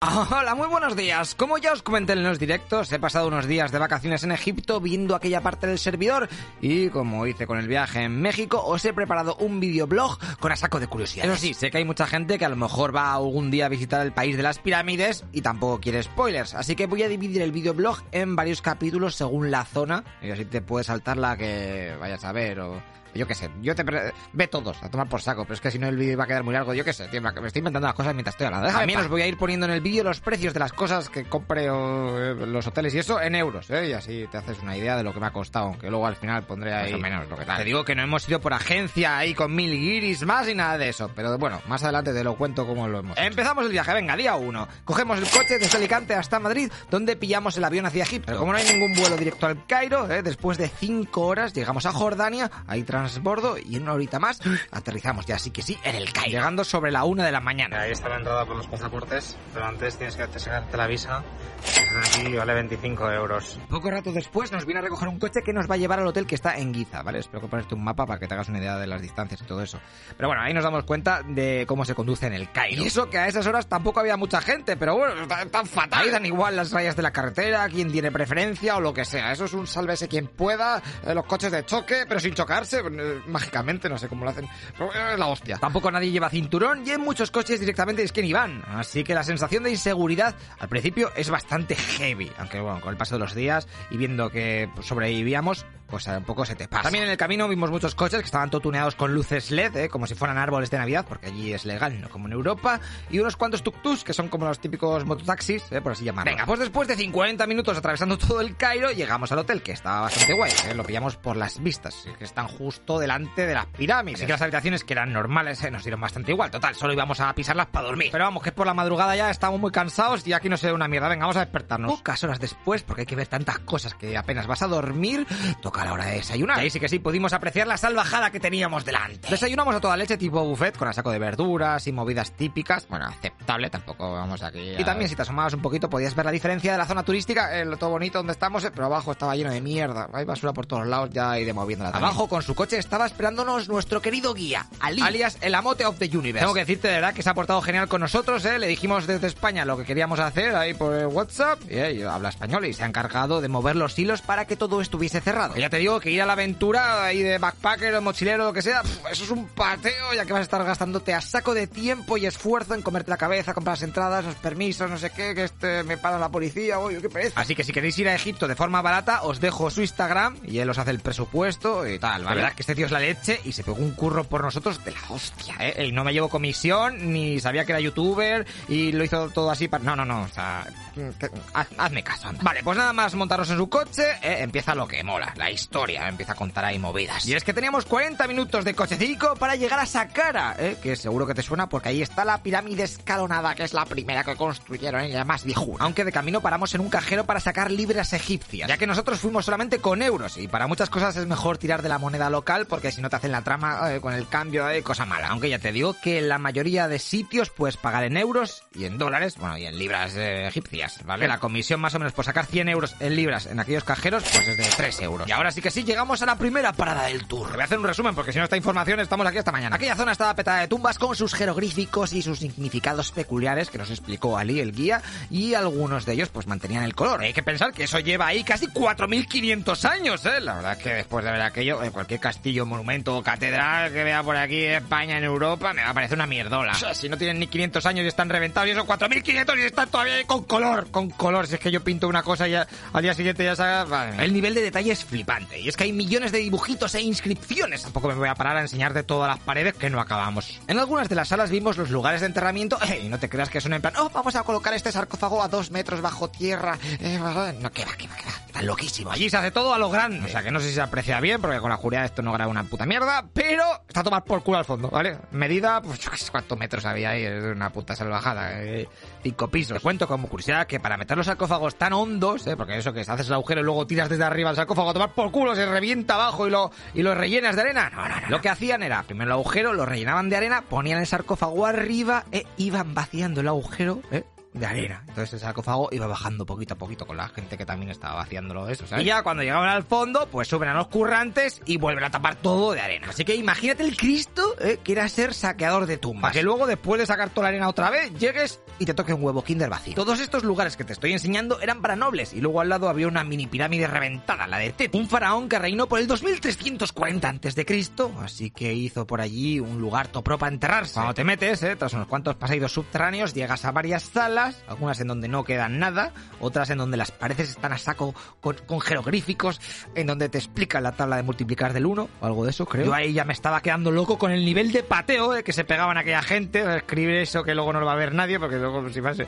Hola, muy buenos días. Como ya os comenté en los directos, he pasado unos días de vacaciones en Egipto viendo aquella parte del servidor y como hice con el viaje en México, os he preparado un videoblog con a saco de curiosidades. Eso sí, sé que hay mucha gente que a lo mejor va algún día a visitar el país de las pirámides y tampoco quiere spoilers, así que voy a dividir el videoblog en varios capítulos según la zona y así te puedes saltar la que vayas a ver o yo qué sé, yo te ve todos a tomar por saco, pero es que si no el vídeo va a quedar muy largo, yo qué sé, tío, me estoy inventando las cosas mientras estoy hablando. También os voy a ir poniendo en el vídeo los precios de las cosas que compré o eh, los hoteles y eso en euros, ¿eh? Y así te haces una idea de lo que me ha costado, aunque luego al final pondré ahí más o menos lo que tal. Te digo que no hemos ido por agencia ahí con mil guiris más y nada de eso, pero bueno, más adelante te lo cuento cómo lo hemos. Empezamos el viaje, venga, día uno. Cogemos el coche desde Alicante hasta Madrid, donde pillamos el avión hacia Egipto. Pero como no hay ningún vuelo directo al Cairo, ¿eh? después de cinco horas llegamos a Jordania, hay transbordo y en una horita más aterrizamos ya, así que sí, en el Cairo. Llegando sobre la una de la mañana. Ahí está la entrada por los pasaportes, pero antes tienes que sacarte la visa. Aquí vale 25 euros. Poco rato después nos viene a recoger un coche que nos va a llevar al hotel que está en Giza, ¿vale? Espero que ponerte un mapa para que te hagas una idea de las distancias y todo eso. Pero bueno, ahí nos damos cuenta de cómo se conduce en el Cairo. Y eso que a esas horas tampoco había mucha gente, pero bueno, tan fatal. Ahí dan igual las rayas de la carretera, quien tiene preferencia o lo que sea. Eso es un sálvese quien pueda, eh, los coches de choque, pero sin chocarse, mágicamente, no sé cómo lo hacen. Es la hostia. Tampoco nadie lleva cinturón y en muchos coches directamente es que ni van. Así que la sensación de inseguridad al principio es bastante heavy. Aunque bueno, con el paso de los días y viendo que sobrevivíamos, pues un poco se te pasa. También en el camino vimos muchos coches que estaban totuneados con luces LED, ¿eh? como si fueran árboles de Navidad, porque allí es legal, no como en Europa, y unos cuantos tuk-tuks, que son como los típicos mototaxis, ¿eh? por así llamarlos. Venga, pues después de 50 minutos atravesando todo el Cairo, llegamos al hotel, que estaba bastante guay, ¿eh? lo pillamos por las vistas, que están justo delante de las pirámides. Así que las habitaciones, que eran normales, ¿eh? nos dieron bastante igual, total, solo íbamos a pisarlas para dormir. Pero vamos, que por la madrugada ya estamos muy cansados y aquí no se ve una mierda, venga, vamos a despertarnos. Pocas horas después, porque hay que ver tantas cosas que apenas vas a dormir, toca la hora de desayunar. Y ahí sí que sí, pudimos apreciar la salvajada que teníamos delante. Desayunamos a toda leche tipo buffet, con a saco de verduras y movidas típicas. Bueno, aceptable, tampoco vamos aquí. Y también si te asomabas un poquito podías ver la diferencia de la zona turística, el todo bonito donde estamos, pero abajo estaba lleno de mierda. Hay basura por todos lados ya y de moviéndola. Abajo con su coche estaba esperándonos nuestro querido guía, Ali, alias el Amote of the Universe. Tengo que decirte de verdad que se ha portado genial con nosotros, ¿eh? Le dijimos desde España lo que queríamos hacer ahí por WhatsApp y eh, habla español y se ha encargado de mover los hilos para que todo estuviese cerrado. Ya te digo que ir a la aventura ahí de backpacker o mochilero o lo que sea, eso es un pateo ya que vas a estar gastándote a saco de tiempo y esfuerzo en comerte la cabeza, comprar las entradas, los permisos, no sé qué, que este me para la policía, uy, qué pereza. Así que si queréis ir a Egipto de forma barata, os dejo su Instagram y él os hace el presupuesto y tal, ¿vale? La verdad que este tío es la leche y se pegó un curro por nosotros de la hostia, ¿eh? Y no me llevo comisión, ni sabía que era youtuber y lo hizo todo así para... No, no, no, o sea, hazme caso. Vale, pues nada más montaros en su coche, eh, empieza lo que mola, la historia, empieza a contar ahí movidas. Y es que teníamos 40 minutos de cochecico para llegar a Saqqara, eh, que seguro que te suena porque ahí está la pirámide escalonada, que es la primera que construyeron y la más viejuna. Aunque de camino paramos en un cajero para sacar libras egipcias, ya que nosotros fuimos solamente con euros y para muchas cosas es mejor tirar de la moneda local porque si no te hacen la trama eh, con el cambio, eh, cosa mala. Aunque ya te digo que en la mayoría de sitios puedes pagar en euros y en dólares, bueno, y en libras eh, egipcias, ¿vale? La comisión más o menos por sacar 100 euros en libras en aquellos cajeros, pues es de 3 euros. Y ahora sí que sí, llegamos a la primera parada del tour. Voy a hacer un resumen porque si no esta información estamos aquí hasta mañana. Aquella zona estaba petada de tumbas con sus jeroglíficos y sus significados peculiares que nos explicó Ali, el guía, y algunos de ellos pues mantenían el color. Hay que pensar que eso lleva ahí casi 4.500 años, ¿eh? La verdad es que después de ver aquello, en cualquier castillo, monumento o catedral que vea por aquí en España, en Europa, me va a parecer una mierdola. O sea, si no tienen ni 500 años y están reventados, y eso 4.500 y están todavía ahí con color, con color. Si es que yo pinto una cosa y ya, al día siguiente ya sabes... Vale. El nivel de detalle es flipante. Y es que hay millones de dibujitos e inscripciones. Tampoco me voy a parar a enseñarte todas las paredes que no acabamos. En algunas de las salas vimos los lugares de enterramiento y no te creas que son en plan, oh, vamos a colocar este sarcófago a dos metros bajo tierra. Eh, no, que va, que va, que va. Está loquísimo. Allí se hace todo a lo grande. O sea que no sé si se aprecia bien, porque con la oscuridad esto no graba una puta mierda, pero está a tomar por culo al fondo, ¿vale? Medida, pues yo qué sé cuántos metros había ahí, es una puta salvajada. Eh, cinco pisos. Te cuento como curiosidad que para meter los sarcófagos tan hondos, ¿eh? porque eso que haces el agujero y luego tiras desde arriba el sarcófago a tomar por culo, se revienta abajo y lo, y lo rellenas de arena. No, no, no. Lo que hacían era, primero el agujero, lo rellenaban de arena, ponían el sarcófago arriba e iban vaciando el agujero, ¿eh? De arena. Entonces el sarcófago iba bajando poquito a poquito con la gente que también estaba vaciándolo eso, ¿sabes? Y ya cuando llegaban al fondo, pues suben a los currantes y vuelven a tapar todo de arena. Así que imagínate el Cristo ¿eh? que era ser saqueador de tumbas. Para que luego, después de sacar toda la arena otra vez, llegues y te toque un huevo kinder vacío. Todos estos lugares que te estoy enseñando eran para nobles y luego al lado había una mini pirámide reventada, la de Tet, un faraón que reinó por el 2340 a.C., así que hizo por allí un lugar topro para enterrarse. Cuando te metes, ¿eh? tras unos cuantos pasillos subterráneos, llegas a varias salas, algunas en donde no queda nada, otras en donde las paredes están a saco con, jeroglíficos, en donde te explican la tabla de multiplicar del 1 o algo de eso, creo. Yo ahí ya me estaba quedando loco con el nivel de pateo de que se pegaban aquella gente, escribir eso que luego no lo va a ver nadie, porque luego si vas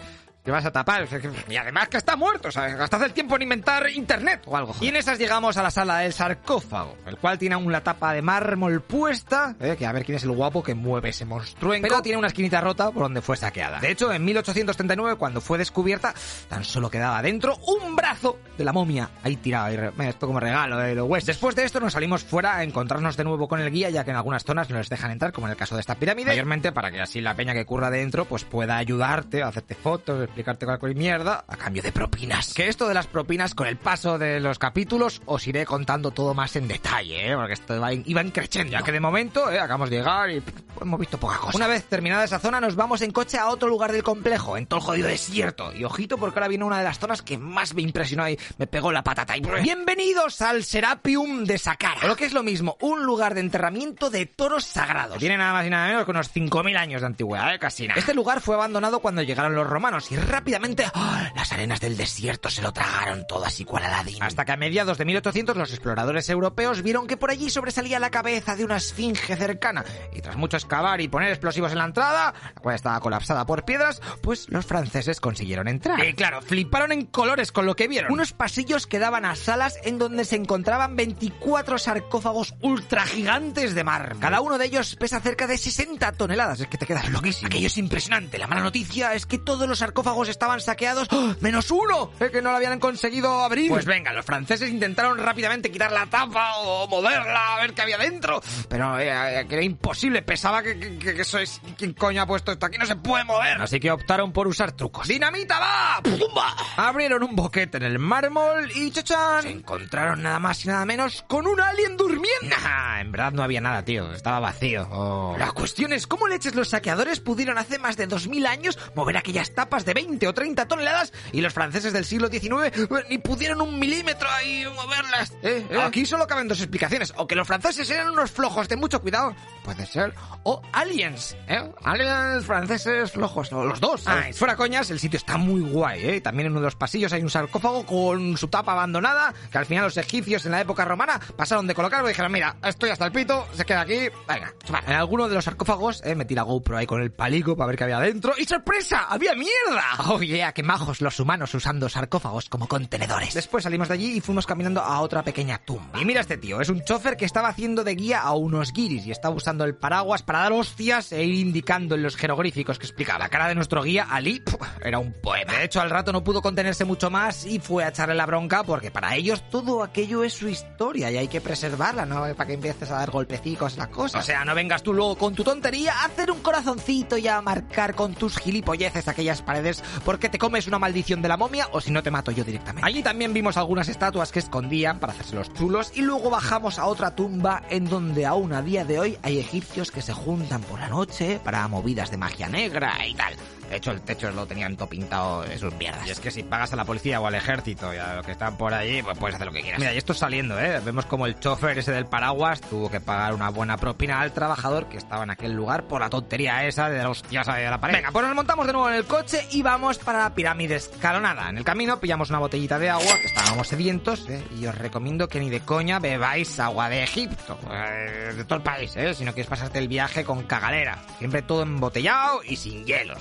te vas a tapar. Y además que está muerto, ¿sabes? Gastad el tiempo en inventar internet o algo. Y en esas llegamos a la sala del sarcófago, el cual tiene aún la tapa de mármol puesta, ¿eh? que a ver quién es el guapo que mueve ese monstruo. Pero tiene una esquinita rota por donde fue saqueada. De hecho, en 1839, cuando fue descubierta, tan solo quedaba dentro un brazo de la momia ahí tirado. Esto como regalo de los. Después de esto nos salimos fuera a encontrarnos de nuevo con el guía, ya que en algunas zonas no les dejan entrar, como en el caso de esta pirámide. Mayormente para que así la peña que curra dentro pues pueda ayudarte, a hacerte fotos, explicarte cualquier mierda a cambio de propinas. Que esto de las propinas, con el paso de los capítulos, os iré contando todo más en detalle, ¿eh? porque esto iba, iba creciendo. Ya que de momento, ¿eh? acabamos de llegar y hemos visto poca cosa. Una vez terminada esa zona, nos vamos en coche a otro lugar del complejo, en todo el jodido desierto. Y ojito, porque ahora viene una de las zonas que más me impresionó y me pegó la patata. Y bienvenidos al Serapium de Sakara. O lo que es lo mismo, un lugar de enterramiento de toros sagrados. Tiene nada más y nada menos que unos 5.000 años de antigüedad, ¿eh? casi nada. Este lugar fue abandonado cuando llegaron los romanos y rápidamente ¡ah! las arenas del desierto se lo tragaron todo así cual Aladín. Hasta que a mediados de 1800 los exploradores europeos vieron que por allí sobresalía la cabeza de una esfinge cercana y tras mucho excavar y poner explosivos en la entrada, la cual estaba colapsada por piedras, pues los franceses consiguieron entrar. Y claro, fliparon en colores con lo que vieron. Unos pasillos que daban a salas en donde se encontraban 24 sarcófagos ultra gigantes de mar. Cada uno de ellos pesa cerca de 60 toneladas. Es que te quedas loquísimo. Aquello es impresionante. La mala noticia es que todos los sarcófagos estaban saqueados, ¡Oh! menos uno, ¿eh? que no lo habían conseguido abrir. Pues venga, los franceses intentaron rápidamente quitar la tapa o moverla a ver qué había dentro, pero eh, eh, era imposible, pesaba que, que, eso es... ¿Quién coño ha puesto esto aquí? No se puede mover. Así que optaron por usar trucos. ¡Dinamita va! ¡Pumba! Abrieron un boquete en el mármol y chachán, se encontraron nada más y nada menos con un alien durmiendo. Nah, en verdad no había nada, tío, estaba vacío. Oh. La cuestión es, ¿cómo leches los saqueadores pudieron hace más de 2000 años mover aquellas tapas de 20 o 30 toneladas y los franceses del siglo XIX eh, ni pudieron un milímetro ahí moverlas. ¿eh? ¿Eh? Aquí solo caben dos explicaciones. O que los franceses eran unos flojos de mucho cuidado, puede ser, o aliens. ¿eh? Aliens franceses flojos, o los dos. Ah, fuera coñas, el sitio está muy guay. ¿eh? También en uno de los pasillos hay un sarcófago con su tapa abandonada, que al final los egipcios en la época romana pasaron de colocarlo y dijeron, mira, estoy hasta el pito, se queda aquí, venga. En alguno de los sarcófagos eh, metí la GoPro ahí con el palico para ver qué había dentro. ¡Y sorpresa! ¡Había mierda! Oh yeah, qué majos los humanos usando sarcófagos como contenedores. Después salimos de allí y fuimos caminando a otra pequeña tumba. Y mira este tío, es un chofer que estaba haciendo de guía a unos guiris y estaba usando el paraguas para dar hostias e ir indicando en los jeroglíficos que explicaba. La cara de nuestro guía, Ali, era un poema. De hecho, al rato no pudo contenerse mucho más y fue a echarle la bronca porque para ellos todo aquello es su historia y hay que preservarla, ¿no? Para que empieces a dar golpecicos las cosas. O sea, no vengas tú luego con tu tontería a hacer un corazoncito y a marcar con tus gilipolleces aquellas paredes porque te comes una maldición de la momia o si no te mato yo directamente. Allí también vimos algunas estatuas que escondían para hacerse los chulos y luego bajamos a otra tumba en donde aún a día de hoy hay egipcios que se juntan por la noche para movidas de magia negra y tal. De hecho, el techo lo tenían todo pintado de sus mierdas. Y es que si pagas a la policía o al ejército y a los que están por allí, pues puedes hacer lo que quieras. Mira, y esto saliendo, ¿eh? Vemos como el chofer ese del paraguas tuvo que pagar una buena propina al trabajador que estaba en aquel lugar por la tontería esa de los ya de la pared. Venga, pues nos montamos de nuevo en el coche y vamos para la pirámide escalonada. En el camino pillamos una botellita de agua, que estábamos sedientos, ¿eh? y os recomiendo que ni de coña bebáis agua de Egipto, eh, de todo el país, ¿eh? si no quieres pasarte el viaje con cagalera. Siempre todo embotellado y sin hielo.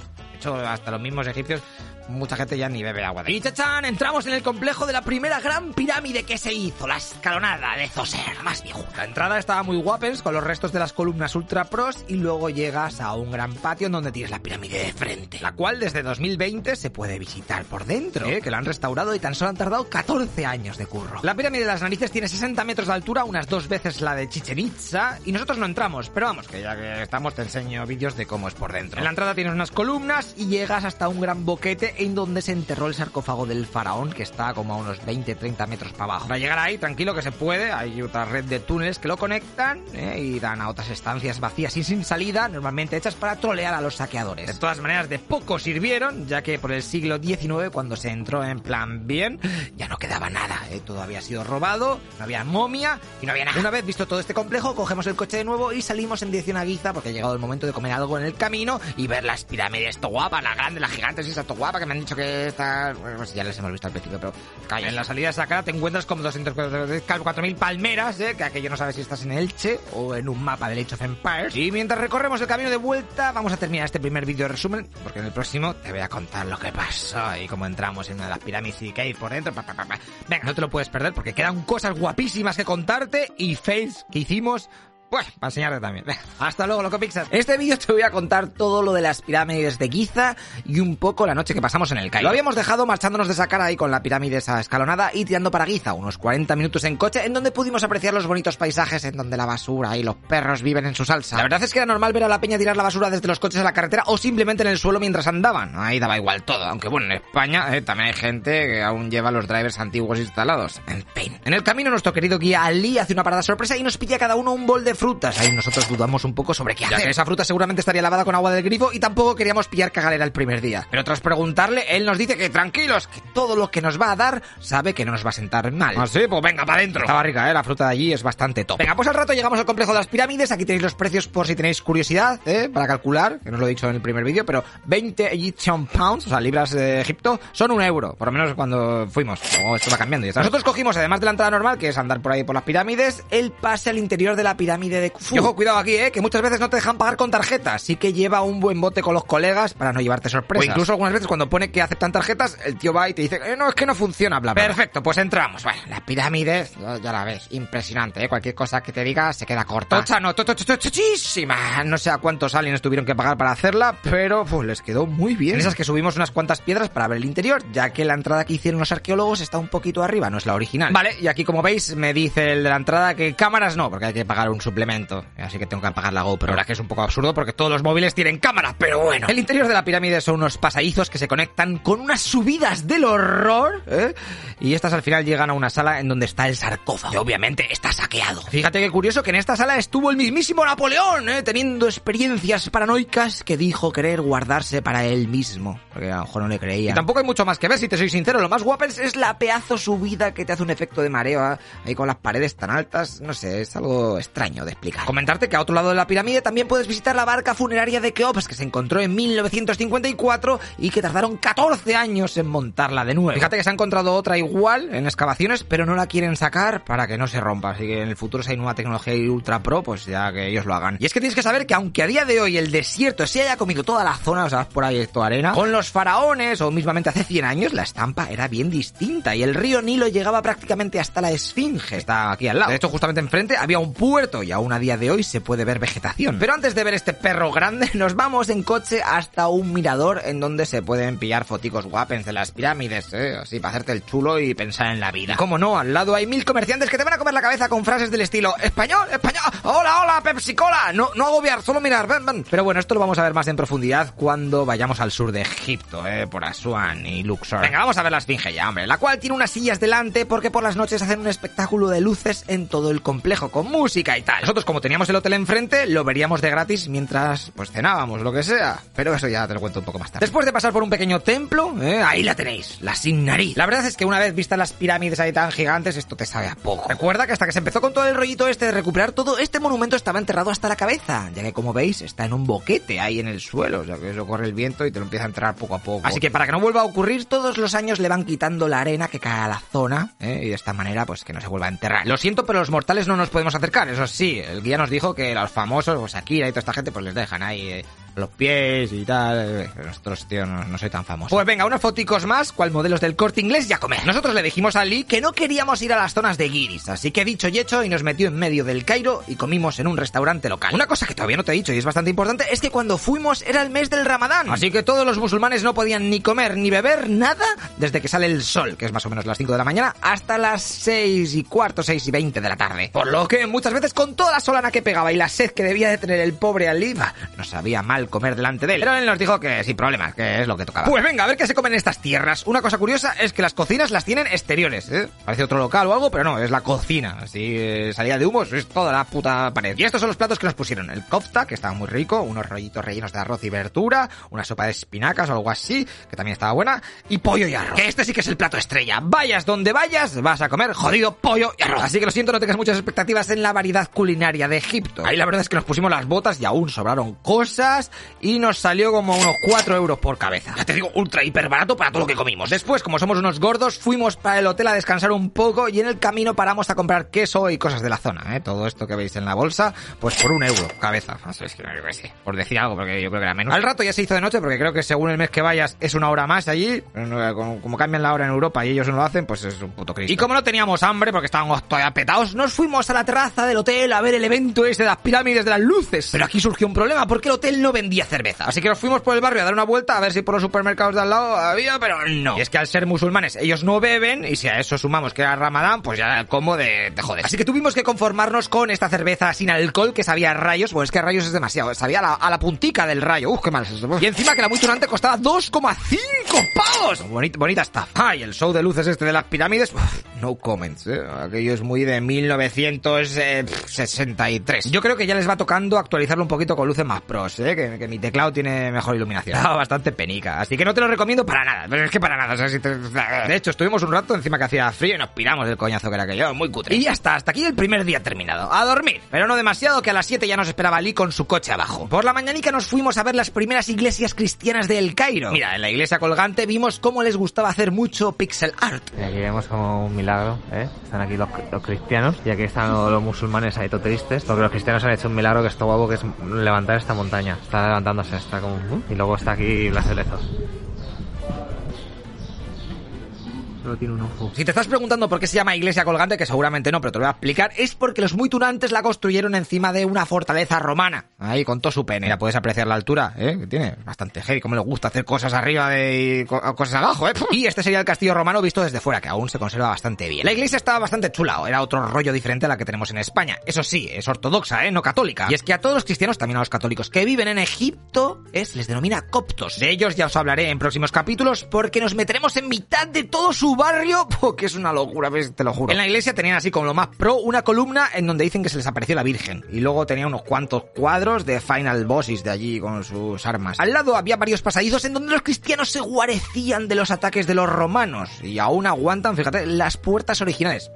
Hasta los mismos egipcios mucha gente ya ni bebe agua de Y chachán, entramos en el complejo de la primera gran pirámide que se hizo, la escalonada de Zoser, más viejo. La entrada estaba muy guapens, con los restos de las columnas ultra pros, y luego llegas a un gran patio en donde tienes la pirámide de frente, la cual desde 2020 se puede visitar por dentro, ¿eh? que la han restaurado y tan solo han tardado 14 años de curro. La pirámide de las narices tiene 60 metros de altura, unas dos veces la de Chichen Itza, y nosotros no entramos, pero vamos, que ya que estamos te enseño vídeos de cómo es por dentro. En la entrada tienes unas columnas y llegas hasta un gran boquete en donde se enterró el sarcófago del faraón, que está como a unos 20-30 metros para abajo. Para llegar ahí, tranquilo que se puede, hay otra red de túneles que lo conectan ¿eh? y dan a otras estancias vacías y sin salida, normalmente hechas para trolear a los saqueadores. De todas maneras, de poco sirvieron, ya que por el siglo XIX, cuando se entró en plan bien, ya no quedaba nada, ¿eh? todo había sido robado, no había momia y no había nada. Una vez visto todo este complejo, cogemos el coche de nuevo y salimos en dirección a Giza, porque ha llegado el momento de comer algo en el camino y ver las pirámides, esto guapa, la grande, la gigante, esa esto guapa, que me han dicho que está... Bueno, pues ya les hemos visto al principio, pero... Calla, en la salida de esa cara te encuentras como 200, 4.000 palmeras, ¿eh? que aquello no sabes si estás en Elche o en un mapa de Age of Empires. Y mientras recorremos el camino de vuelta, vamos a terminar este primer vídeo de resumen, porque en el próximo te voy a contar lo que pasó y cómo entramos en una de las pirámides y qué hay por dentro. Pa, pa, pa, Venga, no te lo puedes perder porque quedan cosas guapísimas que contarte y fails que hicimos bueno, para enseñarte también. Hasta luego, loco Pixar. Este vídeo te voy a contar todo lo de las pirámides de Giza y un poco la noche que pasamos en el Cairo. Lo habíamos dejado marchándonos de cara ahí con la pirámide esa escalonada y tirando para Giza, unos 40 minutos en coche, en donde pudimos apreciar los bonitos paisajes en donde la basura y los perros viven en su salsa. La verdad es que era normal ver a la peña tirar la basura desde los coches a la carretera o simplemente en el suelo mientras andaban. Ahí daba igual todo, aunque bueno, en España eh, también hay gente que aún lleva los drivers antiguos instalados. En fin. En el camino nuestro querido guía Ali hace una parada sorpresa y nos pide a cada uno un bol de frutas. Ahí nosotros dudamos un poco sobre qué hacer. Ya que esa fruta seguramente estaría lavada con agua del grifo y tampoco queríamos pillar cagalera el primer día. Pero tras preguntarle, él nos dice que tranquilos, que todo lo que nos va a dar sabe que no nos va a sentar mal. Ah, sí, pues venga, para adentro. Estaba rica, ¿eh? La fruta de allí es bastante top. Venga, pues al rato llegamos al complejo de las pirámides. Aquí tenéis los precios por si tenéis curiosidad, ¿eh? Para calcular, que no os lo he dicho en el primer vídeo, pero 20 Egyptian pounds, o sea, libras de Egipto, son un euro. Por lo menos cuando fuimos. Luego esto va cambiando y está. Nosotros cogimos, además de la entrada normal, que es andar por ahí por las pirámides, el pase al interior de la pirámide de Khufu. Y ojo, cuidado aquí, ¿eh? Que muchas veces no te dejan pagar con tarjeta. Así que lleva un buen bote con los colegas para no llevarte sorpresas. O incluso algunas veces cuando pone que aceptan tarjetas, el tío va y te dice, eh, no, es que no funciona, bla, bla. Perfecto, pues entramos. Bueno, las pirámides, ya, ya la ves, impresionante, ¿eh? Cualquier cosa que te diga se queda corta. Tocha, no, tochísima. No sé a cuántos aliens tuvieron que pagar para hacerla, pero pues, les quedó muy bien. En esas que subimos unas cuantas piedras para ver el interior, ya que la entrada que hicieron los arqueólogos está un poquito arriba, no es la original. Vale, y aquí como veis me dice el de la entrada que cámaras no, porque hay que pagar un suplemento. Así que tengo que pagar la GoPro. La verdad que es un poco absurdo porque todos los móviles tienen cámara, pero bueno. El interior de la pirámide son unos pasadizos que se conectan con unas subidas del horror, ¿eh? Y estas al final llegan a una sala en donde está el sarcófago. Que obviamente está saqueado. Fíjate qué curioso que en esta sala estuvo el mismísimo Napoleón, ¿eh? Teniendo experiencias paranoicas que dijo querer guardarse para él mismo. Porque a lo mejor no le creía. Y tampoco hay mucho más que ver, si te soy sincero. Lo más guapo es la pedazo subida que te hace un efecto de mareo ¿eh? ahí con las paredes tan altas. No sé, es algo extraño de. Comentarte que a otro lado de la pirámide también puedes visitar la barca funeraria de Keops que se encontró en 1954 y que tardaron 14 años en montarla de nuevo. Fíjate que se ha encontrado otra igual en excavaciones, pero no la quieren sacar para que no se rompa. Así que en el futuro si hay nueva tecnología y ultra pro, pues ya que ellos lo hagan. Y es que tienes que saber que aunque a día de hoy el desierto se haya comido toda la zona, o sea, por ahí toda arena, con los faraones o mismamente hace 100 años la estampa era bien distinta y el río Nilo llegaba prácticamente hasta la Esfinge. Está aquí al lado. De hecho, justamente enfrente había un puerto y aún a día de hoy se puede ver vegetación. Pero antes de ver este perro grande, nos vamos en coche hasta un mirador en donde se pueden pillar foticos guapens de las pirámides, ¿eh? así para hacerte el chulo y pensar en la vida. Como no, al lado hay mil comerciantes que te van a comer la cabeza con frases del estilo español, español, hola, hola, Pepsi Cola, no, no agobiar, solo mirar, ven, ven. Pero bueno, esto lo vamos a ver más en profundidad cuando vayamos al sur de Egipto, ¿eh? por Asuán y Luxor. Venga, vamos a ver la esfinge ya, hombre, la cual tiene unas sillas delante porque por las noches hacen un espectáculo de luces en todo el complejo con música y tal. Nosotros, como teníamos el hotel enfrente, lo veríamos de gratis mientras pues cenábamos, lo que sea. Pero eso ya te lo cuento un poco más tarde. Después de pasar por un pequeño templo, ¿eh? ahí la tenéis, la sin nariz. La verdad es que una vez vistas las pirámides ahí tan gigantes, esto te sabe a poco. Recuerda que hasta que se empezó con todo el rollito este de recuperar todo, este monumento estaba enterrado hasta la cabeza, ya que como veis está en un boquete ahí en el suelo, o sea que eso corre el viento y te lo empieza a entrar poco a poco. Así que para que no vuelva a ocurrir, todos los años le van quitando la arena que cae a la zona, ¿eh? y de esta manera pues que no se vuelva a enterrar. Lo siento, pero los mortales no nos podemos acercar, eso sí, el guía nos dijo que los famosos, pues Akira y toda esta gente, pues les dejan ahí eh, los pies y tal. Eh, Nosotros, tío, no, no soy tan famoso. Pues venga, unos foticos más, cual modelos del corte inglés y a comer. Nosotros le dijimos a Lee que no queríamos ir a las zonas de guiris, así que dicho y hecho, y nos metió en medio del Cairo y comimos en un restaurante local. Una cosa que todavía no te he dicho y es bastante importante es que cuando fuimos era el mes del Ramadán, así que todos los musulmanes no podían ni comer ni beber nada desde que sale el sol, que es más o menos las 5 de la mañana, hasta las 6 y cuarto, 6 y 20 de la tarde. Por lo que muchas veces con toda la solana que pegaba y la sed que debía de tener el pobre bah, nos sabía mal comer delante de él. Pero él nos dijo que sin problemas, que es lo que tocaba. Pues venga, a ver qué se come en estas tierras. Una cosa curiosa es que las cocinas las tienen exteriores, ¿eh? Parece otro local o algo, pero no, es la cocina. Así, eh, salida de humos, es toda la puta pared. Y estos son los platos que nos pusieron. El kofta, que estaba muy rico, unos rollitos rellenos de arroz y verdura, una sopa de espinacas o algo así, que también estaba buena, y pollo y arroz. Que este sí que es el plato estrella. Vayas donde vayas, vas a comer jodido pollo y arroz. Así que lo siento, no tengas muchas expectativas en la variedad culinaria de Egipto. Ahí la verdad es que nos pusimos las botas y aún sobraron cosas y nos salió como unos 4 euros por cabeza. Ya te digo, ultra hiper barato para todo lo que comimos. Después, como somos unos gordos, fuimos para el hotel a descansar un poco y en el camino paramos a comprar queso y cosas de la zona, ¿eh? Todo esto que veis en la bolsa, pues por un euro cabeza. No sé, es que no yo qué sé, por decir algo, porque yo creo que era menos. Al rato ya se hizo de noche, porque creo que según el mes que vayas es una hora más allí. Como, como cambian la hora en Europa y ellos no lo hacen, pues es un puto cristo. Y como no teníamos hambre, porque estábamos todavía petados, nos fuimos a la terraza del hotel a ver el evento ese de las pirámides de las luces. Pero aquí surgió un problema, porque el hotel no vendía cerveza. Así que nos fuimos por el barrio a dar una vuelta a ver si por los supermercados de al lado había, pero no. Y es que al ser musulmanes, ellos no beben, y si a eso sumamos que era Ramadán, pues ya como de, de joder. Así que tuvimos que conformarnos con esta cerveza sin alcohol que sabía a rayos, pues es que a rayos es demasiado, sabía a la, a la puntica del rayo. Uf, qué mal. Y encima que la muy tunante costaba 2,5 pavos. Bonita, bonita. Ah, y el show de luces este de las pirámides, uf, no comments, ¿eh? Aquello es muy de 1963. Yo creo que ya les va tocando actualizarlo un poquito con luces más pros, ¿eh? Que, que mi teclado tiene mejor iluminación. Bastante penica, así que no te lo recomiendo para nada. Pero es que para nada. De hecho, estuvimos un rato encima que hacía frío y nos piramos del coñazo que era aquello. Muy cutre. Y ya está, hasta aquí el primer día terminado. A dormir. Pero no demasiado, que a las 7 ya nos esperaba Lee con su coche abajo. Por la mañanica nos fuimos a ver las primeras iglesias cristianas del Cairo. Mira, en la iglesia colgante vimos cómo les gustaba hacer mucho pixel art. Y aquí vemos como un milagro, ¿eh? Están aquí los, cristianos y aquí están los, los musulmanes ahí todo tristes, porque los cristianos han hecho un milagro que está guapo, que es levantar esta montaña. Está levantándose, está como... uh, y luego está aquí Blas de. Tiene un ojo. Si te estás preguntando por qué se llama iglesia colgante, que seguramente no, pero te lo voy a explicar, es porque los muy tunantes la construyeron encima de una fortaleza romana. Ahí, con todo su pene. Ya puedes apreciar la altura, ¿eh? Que tiene bastante heavy, como le gusta hacer cosas arriba de... y co- cosas abajo, ¿eh? Y este sería el castillo romano visto desde fuera, que aún se conserva bastante bien. La iglesia estaba bastante chula, era otro rollo diferente a la que tenemos en España. Eso sí, es ortodoxa, ¿eh? No católica. Y es que a todos los cristianos, también a los católicos que viven en Egipto, es, les denomina coptos. De ellos ya os hablaré en próximos capítulos, porque nos meteremos en mitad de todo su barrio, que es una locura, te lo juro. En la iglesia tenían así como lo más pro una columna en donde dicen que se les apareció la Virgen. Y luego tenía unos cuantos cuadros de Final Bosses de allí con sus armas. Al lado había varios pasadizos en donde los cristianos se guarecían de los ataques de los romanos. Y aún aguantan, fíjate, las puertas originales.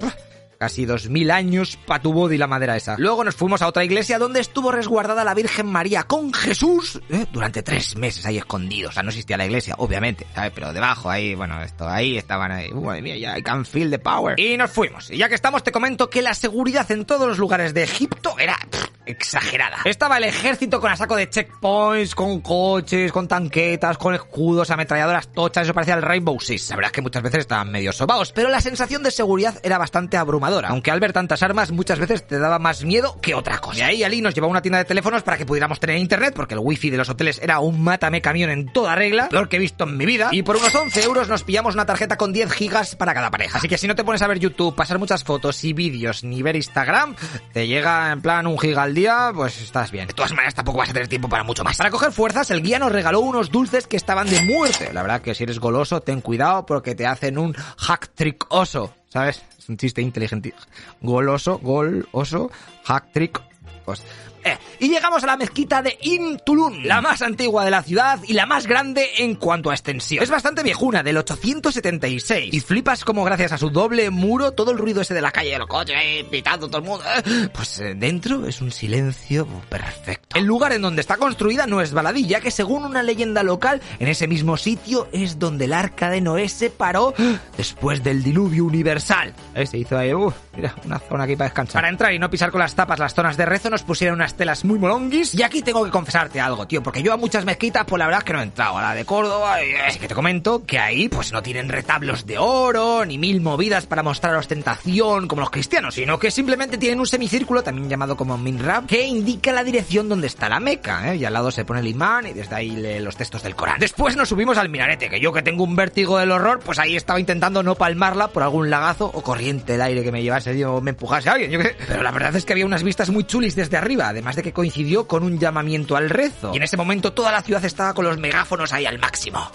Casi dos mil años pa' tu body la madera esa. Luego nos fuimos a otra iglesia donde estuvo resguardada la Virgen María con Jesús ¿eh? durante tres meses ahí escondidos. O sea, no existía la iglesia, obviamente, ¿sabes? Pero debajo, ahí, bueno, esto, ahí estaban ahí. Uh, madre mía, ya, I can feel the power. Y nos fuimos. Y ya que estamos, te comento que la seguridad en todos los lugares de Egipto era exagerada. Estaba el ejército con a saco de checkpoints, con coches, con tanquetas, con escudos, ametralladoras tochas. Eso parecía el Rainbow Six. La verdad es que muchas veces estaban medio sobaos, pero la sensación de seguridad era bastante abrumadora. Aunque al ver tantas armas, muchas veces te daba más miedo que otra cosa. Y ahí Ali nos llevó a una tienda de teléfonos para que pudiéramos tener internet, porque el wifi de los hoteles era un mátame camión en toda regla, peor que he visto en mi vida. Y por unos 11 euros nos pillamos una tarjeta con 10 gigas para cada pareja. Así que si no te pones a ver YouTube, pasar muchas fotos y vídeos, ni ver Instagram, te llega en plan un giga al día, pues estás bien. De todas maneras, tampoco vas a tener tiempo para mucho más. Para coger fuerzas, el guía nos regaló unos dulces que estaban de muerte. La verdad que si eres goloso, ten cuidado porque te hacen un hack trick oso. ¿Sabes? Es un chiste inteligente. Goloso, gol, oso, hack trick Pues, eh, y llegamos a la mezquita de Intulun, la más antigua de la ciudad y la más grande en cuanto a extensión. Es bastante viejuna, del 876. Y flipas como gracias a su doble muro, todo el ruido ese de la calle, los coches, eh, pitando todo el mundo, eh, pues dentro es un silencio perfecto. El lugar en donde está construida no es baladí, ya que según una leyenda local, en ese mismo sitio es donde el arca de Noé se paró después del diluvio universal. Se hizo ahí, uh, mira, una zona aquí para descansar. Para entrar y no pisar con las tapas las zonas de rezo, nos pusieron unas telas muy molonguis. Y aquí tengo que confesarte algo, tío, porque yo a muchas mezquitas, pues la verdad es que no he entrado. A la de Córdoba, así que te comento que ahí, pues no tienen retablos de oro, ni mil movidas para mostrar ostentación como los cristianos, sino que simplemente tienen un semicírculo, también llamado como minrab, que indica la dirección donde está la Meca, ¿eh? Y al lado se pone el imán y desde ahí lee los textos del Corán. Después nos subimos al minarete, que yo que tengo un vértigo del horror, pues ahí estaba intentando no palmarla por algún lagazo o corriente del aire que me llevase o me empujase alguien, yo qué sé. Pero la verdad es que había unas vistas muy chulis desde arriba, además de que coincidió con un llamamiento al rezo. Y en ese momento toda la ciudad estaba con los megáfonos ahí al máximo.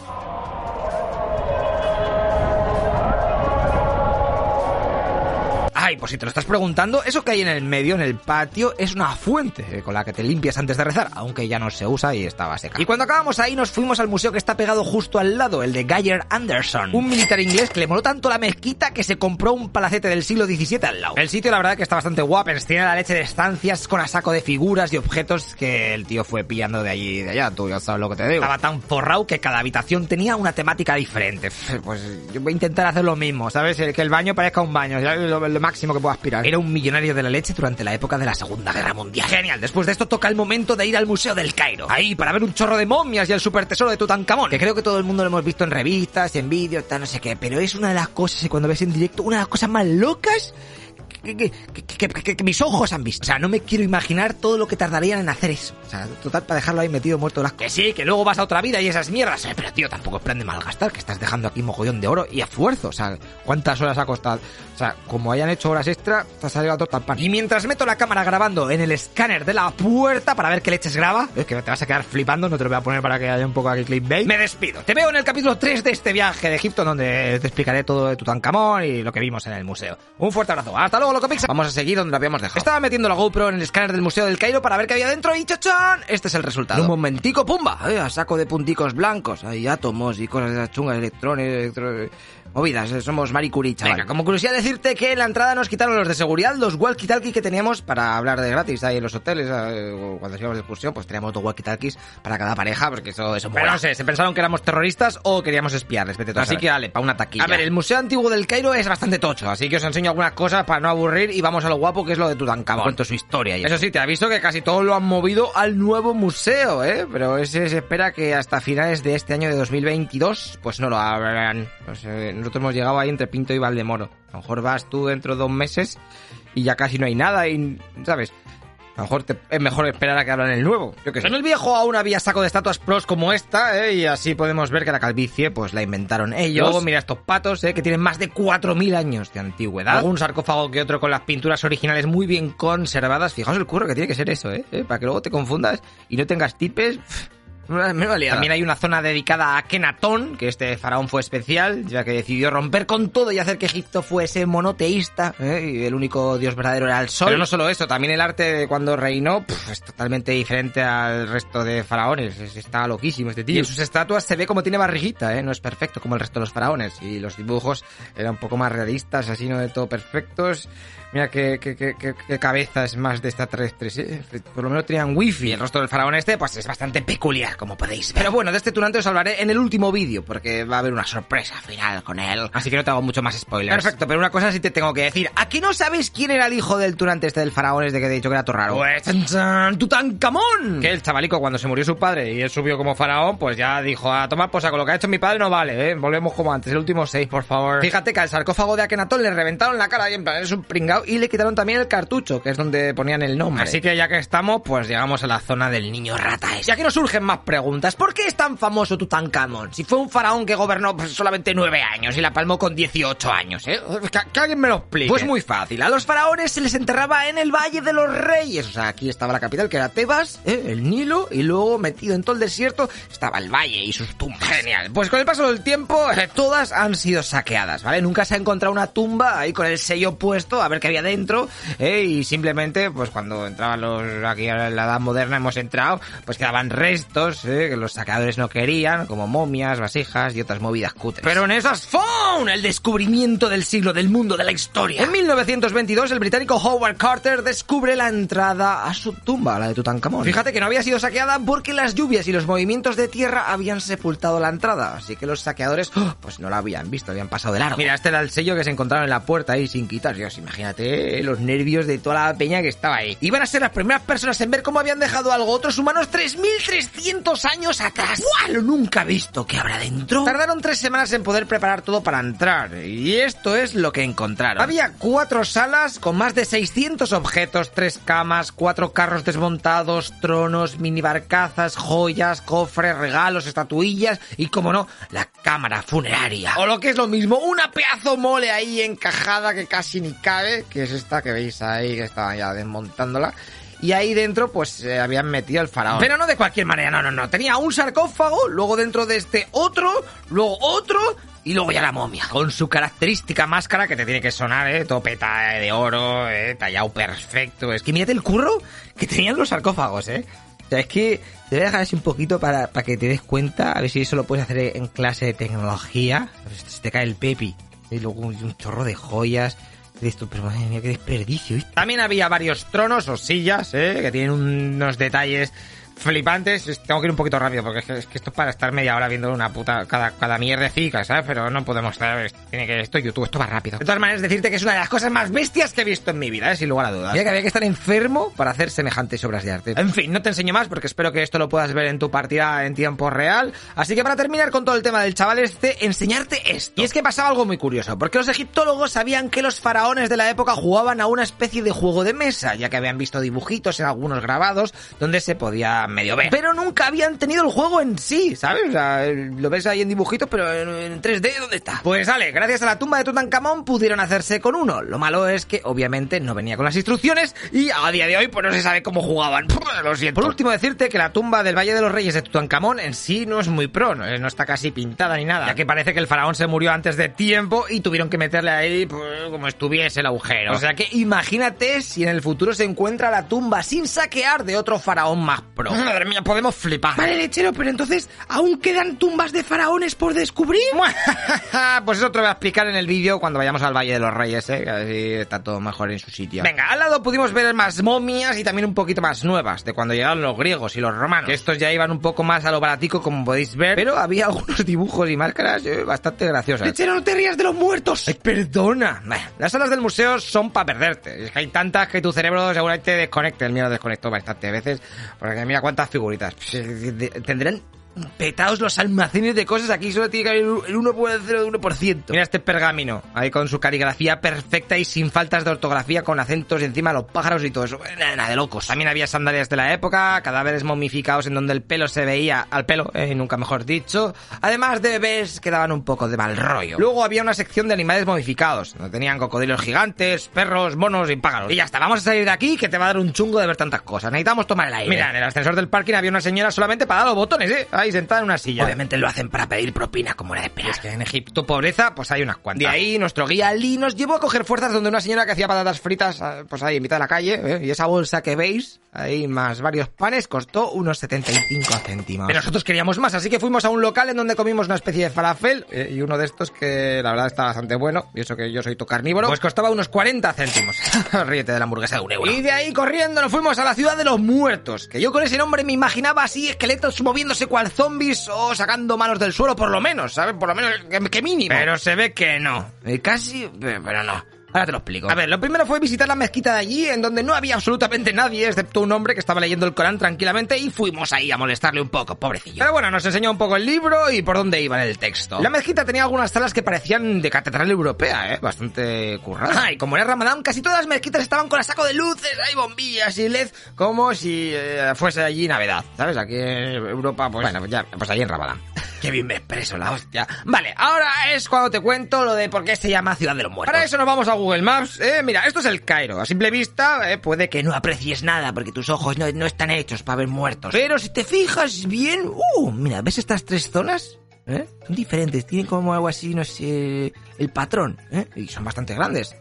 Ay, pues si te lo estás preguntando, eso que hay en el medio, en el patio, es una fuente con la que te limpias antes de rezar, aunque ya no se usa y estaba seca. Y cuando acabamos ahí nos fuimos al museo que está pegado justo al lado, el de Geyer Anderson, un militar inglés que le moló tanto la mezquita que se compró un palacete del siglo XVII al lado. El sitio la verdad que está bastante guapo, tiene la leche de estancias con a saco de figuras y objetos que el tío fue pillando de allí y de allá, tú ya sabes lo que te digo. Estaba tan forrado que cada habitación tenía una temática diferente. Pues yo voy a intentar hacer lo mismo, ¿sabes? Que el baño parezca un baño, ¿sabes? Lo, lo máximo que puedo aspirar. Era un millonario de la leche durante la época de la Segunda Guerra Mundial. Genial, después de esto toca el momento de ir al Museo del Cairo. Ahí, para ver un chorro de momias y el super tesoro de Tutankamón. Que creo que todo el mundo lo hemos visto en revistas, en vídeos, tal, no sé qué. Pero es una de las cosas, y cuando ves en directo, una de las cosas más locas que, mis ojos han visto. O sea, no me quiero imaginar todo lo que tardarían en hacer eso. O sea, total, para dejarlo ahí metido muerto las Que sí, que luego vas a otra vida y esas mierdas. Eh, pero tío, tampoco es plan de malgastar, que estás dejando aquí mogollón de oro y esfuerzo. O sea, ¿cuántas horas ha costado? O sea, como hayan hecho horas extra, te ha salido a todo pan. Y mientras meto la cámara grabando en el escáner de la puerta para ver qué leches graba, es que te vas a quedar flipando, no te lo voy a poner para que haya un poco aquí clickbait. Me despido. Te veo en el capítulo 3 de este viaje de Egipto, donde te explicaré todo de Tutankamón y lo que vimos en el museo. Un fuerte abrazo. Hasta luego, loco Pixar. Vamos a seguir donde lo habíamos dejado. Estaba metiendo la GoPro en el escáner del Museo del Cairo para ver qué había dentro y ¡chachán! Este es el resultado. un momentico, ¡pumba! Eh, a saco de punticos blancos. Hay átomos y cosas de esas chungas, electrones, electrones movidas, eh, somos Marie Curie, chaval. Venga, como curiosidad decirte que en la entrada nos quitaron los de seguridad, los walkie-talkie que teníamos para hablar de gratis ahí en los hoteles, eh, cuando íbamos de excursión, pues teníamos dos walkie-talkies para cada pareja, porque eso, eso Pero no sé, se pensaron que éramos terroristas o queríamos espiarles, vete Así que dale, pa' una taquilla. A ver, el Museo Antiguo del Cairo es bastante tocho, así que os enseño algunas cosas para no aburrir y vamos a lo guapo que es lo de Tutankamón. Cuento su historia y eso. sí, te aviso que casi todo lo han movido al nuevo museo, ¿eh? Pero ese se espera que hasta finales de este año de 2022, pues no lo abran. Pues, eh, nosotros hemos llegado ahí entre Pinto y Valdemoro. A lo mejor vas tú dentro de dos meses y ya casi no hay nada y, ¿sabes? A lo mejor te, es mejor esperar a que abran el nuevo. Yo que sé. En el viejo aún había saco de estatuas pros como esta, ¿eh? y así podemos ver que la calvicie pues la inventaron ellos. Luego mira estos patos, ¿eh? que tienen más de 4.000 años de antigüedad. Algún sarcófago que otro con las pinturas originales muy bien conservadas. Fijaos el curro que tiene que ser eso, ¿eh? ¿Eh? Para que luego te confundas y no tengas tipes... También hay una zona dedicada a Kenatón, que este faraón fue especial, ya que decidió romper con todo y hacer que Egipto fuese monoteísta, ¿eh? y el único dios verdadero era el sol. Pero no solo eso, también el arte de cuando reinó pff, es totalmente diferente al resto de faraones. Es, está loquísimo este tío. Y en sus estatuas se ve como tiene barriguita, ¿eh? no es perfecto como el resto de los faraones. Y los dibujos eran un poco más realistas, así no de todo perfectos. Mira qué, qué, qué, qué cabeza es más de extraterrestres, ¿eh? Por lo menos tenían wifi. El rostro del faraón este, pues es bastante peculiar, como podéis ver. Pero bueno, de este tunante os hablaré en el último vídeo, porque va a haber una sorpresa final con él. Así que no te hago mucho más spoilers. Perfecto, pero una cosa sí te tengo que decir. ¿A qué no sabes quién era el hijo del tunante este del faraón este que te he dicho que era todo raro? Pues, chan, chan, Tutankamón. Que el chavalico cuando se murió su padre y él subió como faraón, pues ya dijo, a tomar posa, con lo que ha hecho mi padre no vale, ¿eh? Volvemos como antes, el último seis, por favor. Fíjate que al sarcófago de Akenatón le reventaron la cara y en plan, es un y le quitaron también el cartucho, que es donde ponían el nombre. Así que ya que estamos, pues llegamos a la zona del niño rata. Y aquí nos surgen más preguntas. ¿Por qué es tan famoso Tutankamón? Si fue un faraón que gobernó pues, solamente nueve años y la palmó con 18 años, ¿eh? Que, que alguien me lo explique. Pues muy fácil. A los faraones se les enterraba en el Valle de los Reyes. O sea, aquí estaba la capital, que era Tebas, ¿eh? el Nilo, y luego metido en todo el desierto estaba el valle y sus tumbas. Genial. Pues con el paso del tiempo, eh, todas han sido saqueadas, ¿vale? Nunca se ha encontrado una tumba ahí con el sello puesto a ver qué había dentro, ¿eh? Y simplemente, pues cuando entraban los aquí a la edad moderna hemos entrado, pues quedaban restos, ¿eh? Que los saqueadores no querían, como momias, vasijas y otras movidas cutres. Pero en esas ¡FON! El descubrimiento del siglo, del mundo, de la historia. En 1922, el británico Howard Carter descubre la entrada a su tumba, la de Tutankamón. Fíjate que no había sido saqueada porque las lluvias y los movimientos de tierra habían sepultado la entrada, así que los saqueadores ¡oh! pues no la habían visto, habían pasado de largo. Mira, este era el sello que se encontraron en la puerta ahí sin quitar. Dios, imagínate eh, los nervios de toda la peña que estaba ahí. Iban a ser las primeras personas en ver cómo habían dejado algo otros humanos 3.300 años atrás. ¡Guau! Lo nunca visto. ¿Qué habrá dentro? Tardaron tres semanas en poder preparar todo para entrar. Y esto es lo que encontraron. Había cuatro salas con más de 600 objetos, tres camas, cuatro carros desmontados, tronos, mini barcazas, joyas, cofres, regalos, estatuillas y, como no, la cámara funeraria. O lo que es lo mismo, una pedazo mole ahí encajada que casi ni cabe, que es esta que veis ahí, que estaba ya desmontándola y ahí dentro pues eh, habían metido el faraón. Pero no de cualquier manera, no, no, no. Tenía un sarcófago, luego dentro de este otro, luego otro y luego ya la momia. Con su característica máscara que te tiene que sonar, eh, topeta de oro, eh, tallado perfecto. Es que mírate el curro que tenían los sarcófagos, eh. O sea, es que te voy a dejar así un poquito para, para que te des cuenta, a ver si eso lo puedes hacer en clase de tecnología. Se te cae el pepi. Y luego un chorro de joyas pero madre mía, qué desperdicio. También había varios tronos o sillas, ¿eh? que tienen unos detalles flipantes. Tengo que ir un poquito rápido porque es que, es que esto es para estar media hora viendo una puta cada, cada mierdecica, ¿sabes? Pero no podemos estar. Tiene que esto es YouTube, esto va rápido. De todas maneras, decirte que es una de las cosas más bestias que he visto en mi vida, ¿eh? sin lugar a dudas. Mira que había que estar enfermo para hacer semejantes obras de arte. En fin, no te enseño más porque espero que esto lo puedas ver en tu partida en tiempo real. Así que para terminar con todo el tema del chaval este, enseñarte esto. Y es que pasaba algo muy curioso, porque los egiptólogos sabían que los faraones de la época jugaban a una especie de juego de mesa, ya que habían visto dibujitos en algunos grabados donde se podía medio ver. Pero nunca habían tenido el juego en sí, ¿sabes? O sea, lo ves ahí en dibujitos, pero en, en 3D, ¿dónde está? Pues vale, gracias a la tumba de Tutankamón pudieron hacerse con uno. Lo malo es que obviamente no venía con las instrucciones y a día de hoy pues no se sabe cómo jugaban. Lo siento. Por último decirte que la tumba del Valle de los Reyes de Tutankamón en sí no es muy pro, no, no está casi pintada ni nada, ya que parece que el faraón se murió antes de tiempo y tuvieron que meterle ahí pues, como estuviese el agujero. O sea que imagínate si en el futuro se encuentra la tumba sin saquear de otro faraón más pro. Madre mía, podemos flipar. Vale, lechero, pero entonces, ¿aún quedan tumbas de faraones por descubrir? pues eso te lo voy a explicar en el vídeo cuando vayamos al Valle de los Reyes, ¿eh? Que así está todo mejor en su sitio. Venga, al lado pudimos ver más momias y también un poquito más nuevas, de cuando llegaron los griegos y los romanos. Que estos ya iban un poco más a lo baratico, como podéis ver, pero había algunos dibujos y máscaras eh, bastante graciosas. Lechero, no te rías de los muertos. Ay, perdona. Las salas del museo son para perderte. Es que hay tantas que tu cerebro seguramente desconecte. El mío lo desconectó bastantes veces. Porque mira cuántas figuritas. Tendrán petados los almacenes de cosas. Aquí solo tiene que haber el 1% de 1%. Mira este pergamino, ahí con su caligrafía perfecta y sin faltas de ortografía, con acentos encima de los pájaros y todo eso. Nada de locos. También había sandalias de la época, cadáveres momificados en donde el pelo se veía al pelo, eh, nunca mejor dicho. Además de bebés que daban un poco de mal rollo. Luego había una sección de animales momificados, donde tenían cocodrilos gigantes, perros, monos y pájaros. Y ya está, vamos a salir de aquí que te va a dar un chungo de ver tantas cosas. Necesitamos tomar el aire. Mira, en el ascensor del parking había una señora solamente para dar los botones, eh. Ahí sentada en una silla. Obviamente lo hacen para pedir propina, como era de esperar. Es que en Egipto, pobreza, pues hay unas cuantas. De ahí, nuestro guía Lee nos llevó a coger fuerzas donde una señora que hacía patatas fritas, ah, pues ahí en mitad de la calle, ¿eh? y esa bolsa que veis, ahí más varios panes, costó unos 75 céntimos. Pero nosotros queríamos más, así que fuimos a un local en donde comimos una especie de falafel, eh, y uno de estos que la verdad está bastante bueno, y eso que yo soy to carnívoro, pues costaba unos 40 céntimos. Ríete de la hamburguesa de un euro. Y de ahí corriendo nos fuimos a la ciudad de los muertos, que yo con ese nombre me imaginaba así esqueletos moviéndose cual zombies o sacando manos del suelo por lo menos, ¿sabes? Por lo menos que, que mínimo. Pero se ve que no. Eh, casi, pero no. Ahora te lo explico. A ver, lo primero fue visitar la mezquita de allí, en donde no había absolutamente nadie, excepto un hombre que estaba leyendo el Corán tranquilamente, y fuimos ahí a molestarle un poco, pobrecillo. Pero bueno, nos enseñó un poco el libro y por dónde iba en el texto. La mezquita tenía algunas salas que parecían de catedral europea, ¿eh? Bastante currada. y como era Ramadán, casi todas las mezquitas estaban con la saco de luces, hay bombillas y LED, como si eh, fuese allí Navidad, ¿sabes? Aquí en Europa, pues bueno, ya, pues allí en Ramadán. Qué bien me expreso, la hostia. Vale, ahora es cuando te cuento lo de por qué se llama Ciudad de los Muertos. Para eso nos vamos a Google Maps. Eh, mira, esto es el Cairo. A simple vista, eh, puede que no aprecies nada porque tus ojos no, no están hechos para ver muertos. Pero si te fijas bien, uh, mira, ¿ves estas tres zonas? ¿Eh? Son diferentes, tienen como algo así, no sé, el patrón, ¿eh? Y son bastante grandes.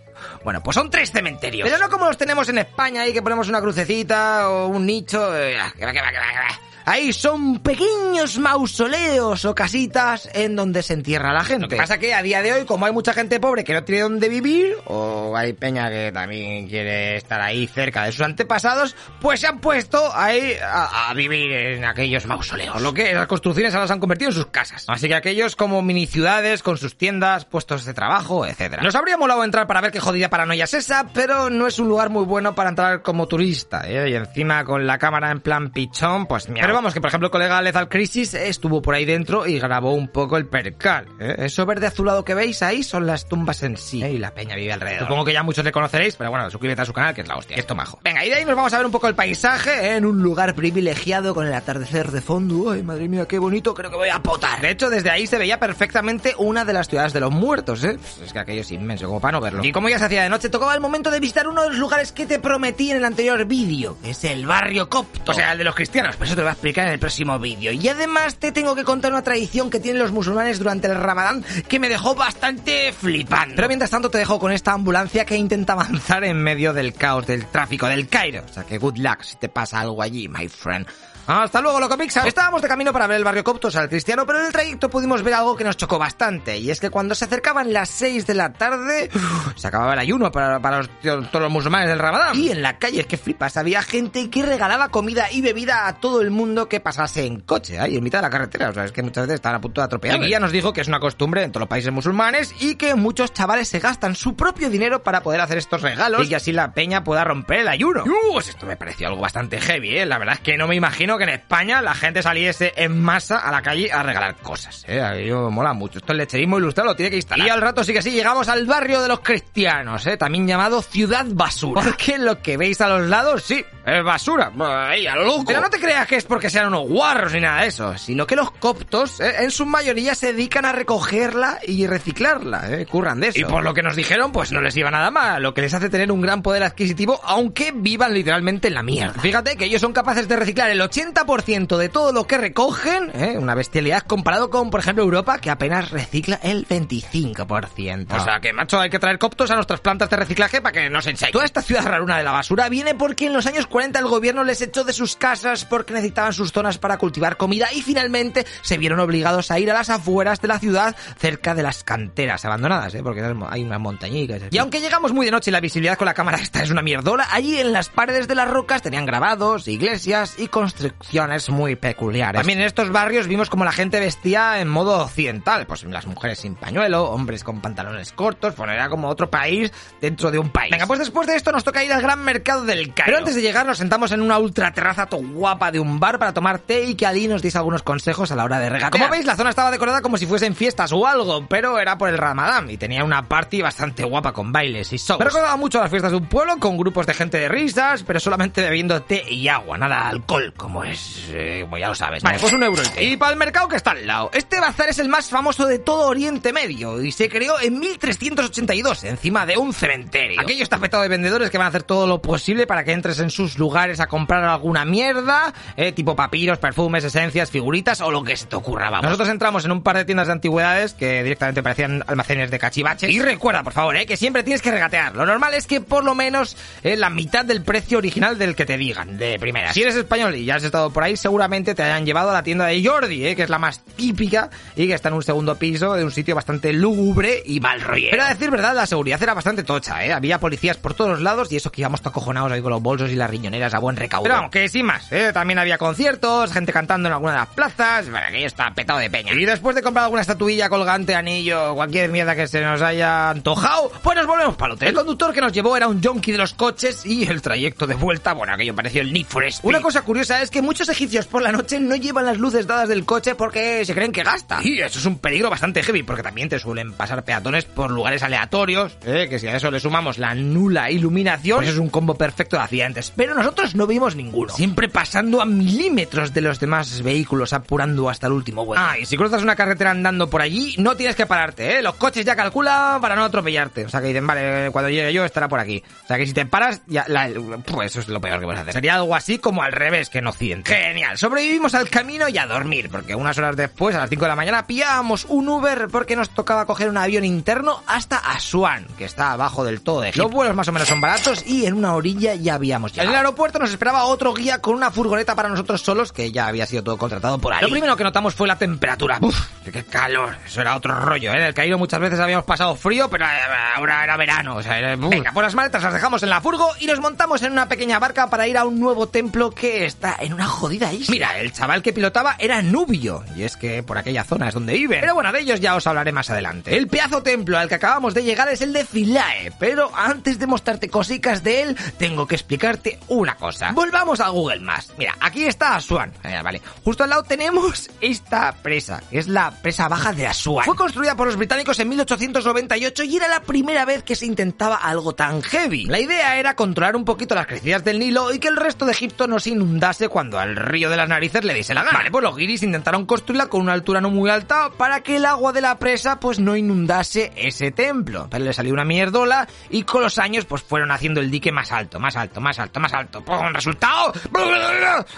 Bueno, pues son tres cementerios. Pero no como los tenemos en España ahí que ponemos una crucecita o un nicho. eh, que va, que va, que va. Ahí son pequeños mausoleos o casitas en donde se entierra la gente. Lo que pasa que a día de hoy, como hay mucha gente pobre que no tiene dónde vivir, o hay peña que también quiere estar ahí cerca de sus antepasados, pues se han puesto ahí a, a vivir en aquellos mausoleos. Lo que las construcciones ahora se han convertido en sus casas. Así que aquellos como mini ciudades con sus tiendas, puestos de trabajo, etcétera. Nos habría molado entrar para ver qué jodida paranoia es esa, pero no es un lugar muy bueno para entrar como turista, ¿eh? Y encima con la cámara en plan pichón, pues mira. Pero vamos, que por ejemplo el colega Lethal Crisis estuvo por ahí dentro y grabó un poco el percal. ¿eh? Eso verde azulado que veis ahí son las tumbas en sí. ¿eh? Y la peña vive alrededor. Supongo que ya muchos le conoceréis, pero bueno, suscríbete a su canal que es la hostia. Esto majo. Venga, y de ahí nos vamos a ver un poco el paisaje ¿eh? en un lugar privilegiado con el atardecer de fondo. Ay, madre mía, qué bonito, creo que voy a potar. De hecho, desde ahí se veía perfectamente una de las ciudades de los muertos, ¿eh? Pues es que aquello es inmenso, como para no verlo. Y como ya se hacía de noche, tocaba el momento de visitar uno de los lugares que te prometí en el anterior vídeo. Es el barrio copto. O sea, el de los cristianos. Pues eso te lo voy a explicar en el próximo vídeo. Y además te tengo que contar una tradición que tienen los musulmanes durante el ramadán que me dejó bastante flipando. Pero mientras tanto te dejo con esta ambulancia que intenta avanzar en medio del caos del tráfico del Cairo. O sea que good luck si te pasa algo allí, my friend. Hasta luego, Loco Pixar. Estábamos de camino para ver el barrio copto, o sea, el cristiano, pero en el trayecto pudimos ver algo que nos chocó bastante. Y es que cuando se acercaban las 6 de la tarde, se acababa el ayuno para, para los, todos los musulmanes del Ramadán. Y en la calle, que flipas, había gente que regalaba comida y bebida a todo el mundo que pasase en coche, ahí en mitad de la carretera. O sea, es que muchas veces estaban a punto de atropellar. Y ya nos dijo que es una costumbre en todos los países musulmanes y que muchos chavales se gastan su propio dinero para poder hacer estos regalos y que así la peña pueda romper el ayuno. Uh, pues esto me pareció algo bastante heavy, ¿eh? La verdad es que no me imagino que en España la gente saliese en masa a la calle a regalar cosas, ¿eh? Me mola mucho. Esto el lecherismo ilustrado lo tiene que instalar. Y al rato sí que sí, llegamos al barrio de los cristianos, ¿eh? También llamado Ciudad Basura. Porque lo que veis a los lados, sí, es basura. Ahí, a lo loco. Pero no te creas que es porque sean unos guarros ni nada de eso, sino que los coptos, ¿eh? en su mayoría, se dedican a recogerla y reciclarla, ¿eh? Curran de eso. Y por lo que nos dijeron, pues no les iba nada mal, lo que les hace tener un gran poder adquisitivo, aunque vivan literalmente en la mierda. Fíjate que ellos son capaces de reciclar el 80% de todo lo que recogen, ¿eh? una bestialidad comparado con, por ejemplo, Europa, que apenas recicla el 25%. O sea que, macho, hay que traer coptos a nuestras plantas de reciclaje para que nos enseñen. Toda esta ciudad raruna de la basura viene porque en los años 40 el gobierno les echó de sus casas porque necesitaban sus zonas para cultivar comida y finalmente se vieron obligados a ir a las afueras de la ciudad, cerca de las canteras abandonadas, ¿eh? porque hay unas montañitas. Y aunque llegamos muy de noche y la visibilidad con la cámara esta es una mierdola, allí en las paredes de las rocas tenían grabados, iglesias y construcciones muy peculiares. También en estos barrios vimos como la gente vestía en modo occidental, pues las mujeres sin pañuelo, hombres con pantalones cortos, bueno, era como otro país dentro de un país. Venga, pues después de esto nos toca ir al gran mercado del Cairo. Pero antes de llegar nos sentamos en una ultra terraza to guapa de un bar para tomar té y que Ali nos diese algunos consejos a la hora de regatear. Como veis, la zona estaba decorada como si fuesen fiestas o algo, pero era por el Ramadán y tenía una party bastante guapa con bailes y shows. Me recordaba mucho a las fiestas de un pueblo con grupos de gente de risas, pero solamente bebiendo té y agua, nada alcohol, como es, eh, como ya lo sabes. Vale, pues un euro. Y para el mercado que está al lado. Este bazar es el más famoso de todo Oriente Medio y se creó en 1382 encima de un cementerio. Aquello está petado de vendedores que van a hacer todo lo posible para que entres en sus lugares a comprar alguna mierda, eh, tipo papiros, perfumes, esencias, figuritas o lo que se te ocurra, vamos. Nosotros entramos en un par de tiendas de antigüedades que directamente parecían almacenes de cachivaches. Y recuerda, por favor, eh, que siempre tienes que regatear. Lo normal es que por lo menos eh, la mitad del precio original del que te digan, de primera. Si eres español y ya has estado por ahí, seguramente te hayan llevado a la tienda de Jordi, ¿eh? que es la más típica y que está en un segundo piso de un sitio bastante lúgubre y mal rollo. Pero a decir verdad, la seguridad era bastante tocha, ¿eh? Había policías por todos lados y eso que íbamos acojonados ahí con los bolsos y las riñoneras a buen recaudo. Pero aunque sin más, ¿eh? También había conciertos, gente cantando en alguna de las plazas, bueno, aquello está petado de peña. Y después de comprar alguna estatuilla, colgante, anillo, cualquier mierda que se nos haya antojado, pues nos volvemos para el hotel. El conductor que nos llevó era un junkie de los coches y el trayecto de vuelta, bueno, aquello pareció el Need for Speed. Una cosa curiosa es que muchos egipcios por la noche no llevan las luces dadas del coche porque se creen que gasta. Y eso es un peligro bastante heavy porque también te suelen pasar peatones por lugares aleatorios, ¿eh? que si a eso le sumamos la nula iluminación, pues es un combo perfecto de accidentes. Pero nosotros no vimos ninguno. Siempre pasando a milímetros de los demás vehículos, apurando hasta el último vuelo. Ah, y si cruzas una carretera andando por allí, no tienes que pararte, ¿eh? Los coches ya calculan para no atropellarte. O sea que dicen, vale, cuando llegue yo estará por aquí. O sea que si te paras, ya, la- pues eso es lo peor que puedes hacer. Sería algo así como al revés que en Genial. Sobrevivimos al camino y a dormir, porque unas horas después, a las 5 de la mañana, pillábamos un Uber porque nos tocaba coger un avión interno hasta Asuán, que está abajo del todo de Egipto. Los vuelos más o menos son baratos y en una orilla ya habíamos llegado. En el aeropuerto nos esperaba otro guía con una furgoneta para nosotros solos, que ya había sido todo contratado por ahí. Lo primero que notamos fue la temperatura. Uf, qué calor. Eso era otro rollo, ¿eh? En el Cairo muchas veces habíamos pasado frío, pero eh, ahora era verano. O sea, era-. Venga, pues las maletas las dejamos en la furgo y nos montamos en una pequeña barca para ir a un nuevo templo que está en una jodida isla. Mira, el chaval que pilotaba era Nubio, y es que por aquella zona es donde viven. Pero bueno, de ellos ya os hablaré más adelante. El pedazo templo al que acabamos de llegar es el de Philae, pero antes de mostrarte cositas de él, tengo que explicarte una cosa. Volvamos a Google Maps. Mira, aquí está Asuán. Eh, vale. Justo al lado tenemos esta presa, que es la presa baja de Asuán. Fue construida por los británicos en 1898 y era la primera vez que se intentaba algo tan heavy. La idea era controlar un poquito las crecidas del Nilo y que el resto de Egipto no se inundase cuando al río de las narices le diese la gana. Vale, pues los guiris intentaron construirla con una altura no muy alta para que el agua de la presa pues no inundase ese templo. Pero le salió una mierdola y con los años pues fueron haciendo el dique más alto, más alto, más alto, más alto. ¡Pum! resultado,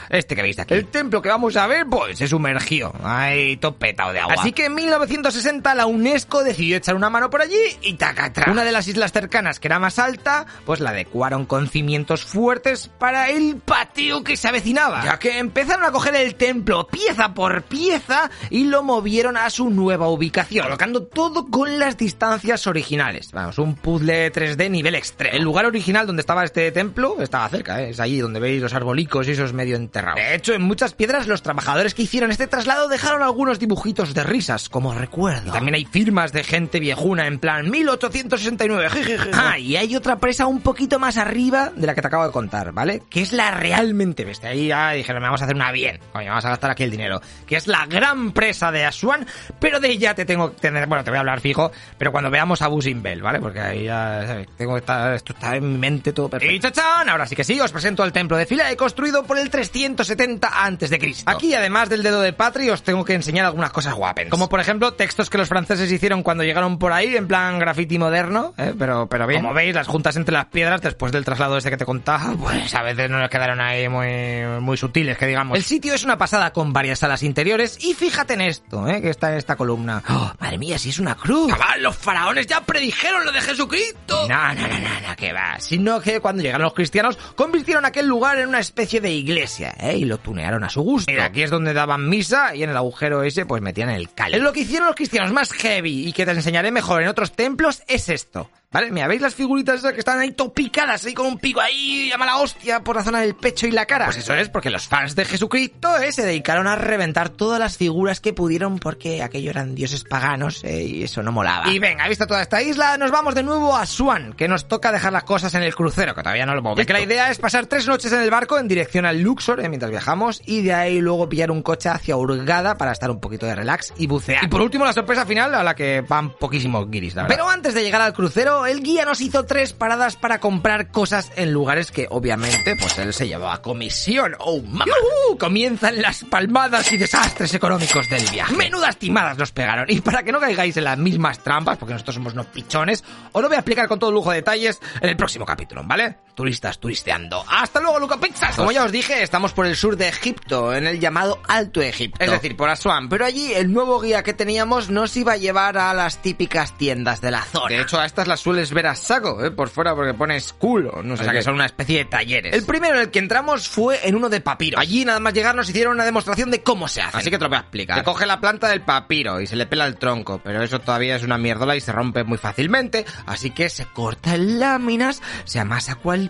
este que veis aquí. El templo que vamos a ver pues se sumergió. Ahí todo petado de agua. Así que en 1960 la UNESCO decidió echar una mano por allí y tacatra. Una de las islas cercanas que era más alta, pues la adecuaron con cimientos fuertes para el patio que se avecinaba. Ya que empezaron a coger el templo pieza por pieza y lo movieron a su nueva ubicación, colocando todo con las distancias originales. Vamos, un puzzle 3D nivel extremo. El lugar original donde estaba este templo estaba cerca, ¿eh? es allí donde veis los arbolicos y esos medio enterrados. De hecho, en muchas piedras los trabajadores que hicieron este traslado dejaron algunos dibujitos de risas como recuerdo. Y también hay firmas de gente viejuna en plan 1869. jijiji. Ah, y hay otra presa un poquito más arriba de la que te acabo de contar, ¿vale? Que es la realmente bestia. Ahí ya dijeron, vamos a hacer una bien. Coño, vamos a gastar aquí el dinero. Que es la gran presa de Asuán, pero de ella te tengo que tener, bueno, te voy a hablar fijo, pero cuando veamos a Busimbel, ¿vale? Porque ahí ya, ¿sabes? Tengo que estar, esto está en mi mente todo perfecto. Y chachán, ahora sí que sí, os presento el templo de Philae construido por el 370 antes de Cristo. Aquí, además del dedo de Patri, os tengo que enseñar algunas cosas guapas. Como por ejemplo, textos que los franceses hicieron cuando llegaron por ahí, en plan graffiti moderno, ¿eh? pero, pero bien. Como veis, las juntas entre las piedras, después del traslado ese que te contaba, pues a veces no nos quedaron ahí muy, muy sutiles, que digamos. El sitio es una pasada con varias salas interiores y fíjate en esto, ¿eh? que está en esta columna. ¡Oh, madre mía, si es una cruz. Cabal, los faraones ya predijeron lo de Jesucristo. No, no, no, no, no, que va. Sino que cuando llegaron los cristianos, convirtieron aquel lugar en una especie de iglesia, ¿eh? Y lo tunearon a su gusto. Mira, aquí es donde daban misa y en el agujero ese pues metían el cal. Lo que hicieron los cristianos más heavy y que te enseñaré mejor en otros templos es esto. ¿Vale? Mira, ¿veis las figuritas esas que están ahí topicadas, ahí con un pico ahí, a mala hostia, por la zona del pecho y la cara? Pues eso es porque los fans de Jesucristo, ¿eh? Se dedicaron a reventar todas las figuras que pudieron porque aquello eran dioses paganos, ¿eh? Y eso no molaba. Y venga, visto toda esta isla, nos vamos de nuevo a Swan, que nos toca dejar las cosas en el crucero, que todavía no lo hemos visto. Que la idea es pasar tres noches en el barco en dirección al Luxor, ¿eh? Mientras viajamos, y de ahí luego pillar un coche hacia Hurgada para estar un poquito de relax y bucear. Y por último, la sorpresa final, a la que van poquísimos guiris, la verdad. Pero antes de llegar al crucero, el guía nos hizo tres paradas para comprar cosas en lugares que, obviamente, pues él se llevaba a comisión. ¡Oh, mamá! Comienzan las palmadas y desastres económicos del viaje. Menudas timadas nos pegaron. Y para que no caigáis en las mismas trampas, porque nosotros somos unos pichones, os lo voy a explicar con todo lujo de detalles en el próximo capítulo, ¿vale? Turistas turisteando. ¡Hasta luego, Luca Pizzas! Como ya os dije, estamos por el sur de Egipto, en el llamado Alto Egipto. Es decir, por Asuán. Pero allí el nuevo guía que teníamos nos iba a llevar a las típicas tiendas de la zona. De hecho, a estas las sueles ver a saco, ¿eh? Por fuera, porque pones culo. No sé o sea, que son una especie de talleres. El primero en el que entramos fue en uno de papiro. Allí, nada más llegar, nos hicieron una demostración de cómo se hace. Así que te lo voy a explicar. Se coge la planta del papiro y se le pela el tronco, pero eso todavía es una mierdola y se rompe muy fácilmente. Así que se corta en láminas, se amasa cual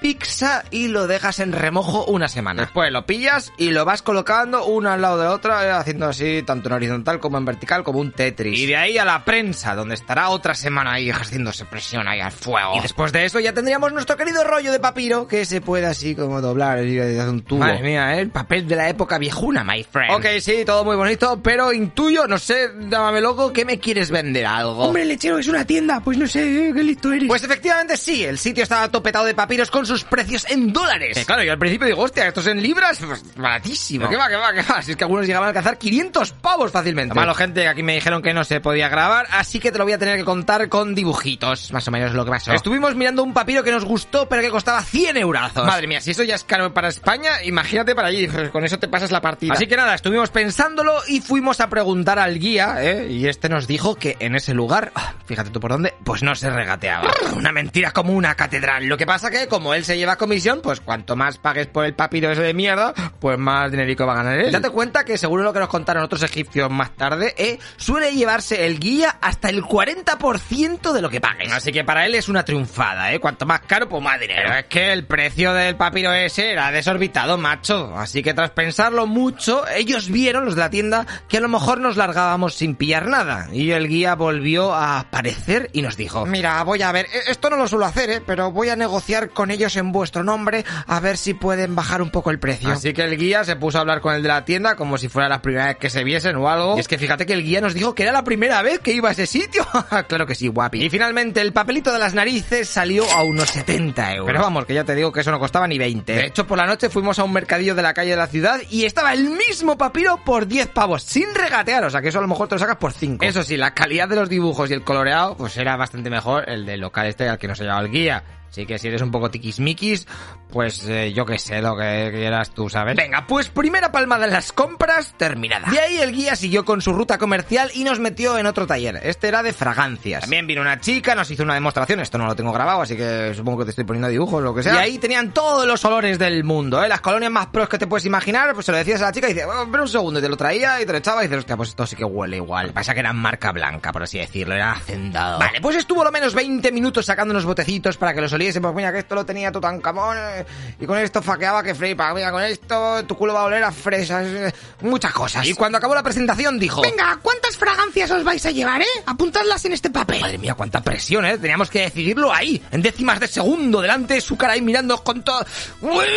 pizza y lo dejas en remojo una semana. Después lo pillas y lo vas colocando una al lado de la otra, eh, haciendo así tanto en horizontal como en vertical, como un Tetris. Y de ahí a la prensa, donde estará otra semana ahí ejerciéndose presión ahí al fuego. Y después de eso ya tendríamos nuestro querido rollo de papiro que se puede así como doblar y hacer un tubo. Madre mía, ¿eh? el papel de la época viejuna, my friend. Ok, sí, todo muy bonito, pero intuyo, no sé, llámame loco, ¿qué me quieres vender algo? Hombre, lechero, es una tienda, pues no sé, ¿eh? qué listo eres. Pues efectivamente sí, el sitio estaba topetado de papiros con sus precios en dólares. Eh, claro, yo al principio digo, hostia, estos en libras, pues, baratísimo. ¿Qué va, qué va, qué va? Si es que algunos llegaban a alcanzar 500 pavos fácilmente. Malo, gente, aquí me dijeron que no se podía grabar, así que te lo voy a tener que contar con dibujitos. Más o menos lo que pasó. Estuvimos mirando un papiro que nos gustó, pero que costaba 100 euros. Madre mía, si eso ya es caro para España, imagínate para allí. Pues, con eso te pasas la partida. Así que nada, estuvimos pensándolo y fuimos a preguntar al guía, ¿eh? Y este nos dijo que en ese lugar, ah, fíjate tú por dónde, pues no se regateaba. Una mentira como una catedral. Lo que pasa que, como él se lleva comisión, pues cuanto más pagues por el papiro ese de mierda, pues más dinerico va a ganar él. Date cuenta que seguro lo que nos contaron otros egipcios más tarde, ¿eh? Suele llevarse el guía hasta el 40% de lo que pagues. Así que para él es una triunfada, ¿eh? Cuanto más caro, pues más dinero. es que el precio del papiro ese era desorbitado, macho. Así que tras pensarlo mucho, ellos vieron, los de la tienda, que a lo mejor nos largábamos sin pillar nada. Y el guía volvió a aparecer y nos dijo, mira, voy a ver, e-, esto no lo suelo hacer, ¿eh? Pero voy a negociar con ellos en vuestro nombre a ver si pueden bajar un poco el precio. Así que el guía se puso a hablar con el de la tienda como si fuera la primera vez que se viesen o algo. Y es que fíjate que el guía nos dijo que era la primera vez que iba a ese sitio. claro que sí, guapi. Y finalmente el papelito de las narices salió a unos 70 euros. Pero vamos, que ya te digo que eso no costaba ni 20. De hecho, por la noche fuimos a un mercadillo de la calle de la ciudad y estaba el mismo papiro por 10 pavos, sin regatear. O sea que eso a lo mejor te lo sacas por 5. Eso sí, la calidad de los dibujos y el coloreado, pues era bastante mejor el del local este al que nos ha llevado el guía. Así que si eres un poco tiquismiquis, pues eh, yo que sé, lo que quieras tú, ¿sabes? Venga, pues primera palmada en las compras terminada. De ahí el guía siguió con su ruta comercial y nos metió en otro taller. Este era de fragancias. También vino una chica, nos hizo una demostración. Esto no lo tengo grabado, así que supongo que te estoy poniendo dibujos o lo que sea. Y ahí tenían todos los olores del mundo, ¿eh? Las colonias más pros que te puedes imaginar, pues se lo decías a la chica y dice, oh, pero un segundo, y te lo traía y te lo echaba y dices, hostia, pues esto sí que huele igual. Pasa que era marca blanca, por así decirlo, era hacendado. Vale, pues estuvo lo menos 20 minutos sacando unos botecitos para que los oliesen, pues mira que esto lo tenía Tutankamón eh, y con esto faqueaba que flipa. Mira, con esto tu culo va a oler a fresas, eh, muchas cosas. Y cuando acabó la presentación dijo... Venga, ¿cuántas fragancias os vais a llevar, eh? Apuntadlas en este papel. Madre mía, cuánta presión, eh. Teníamos que decidirlo ahí, en décimas de segundo, delante de su cara y mirando con todo...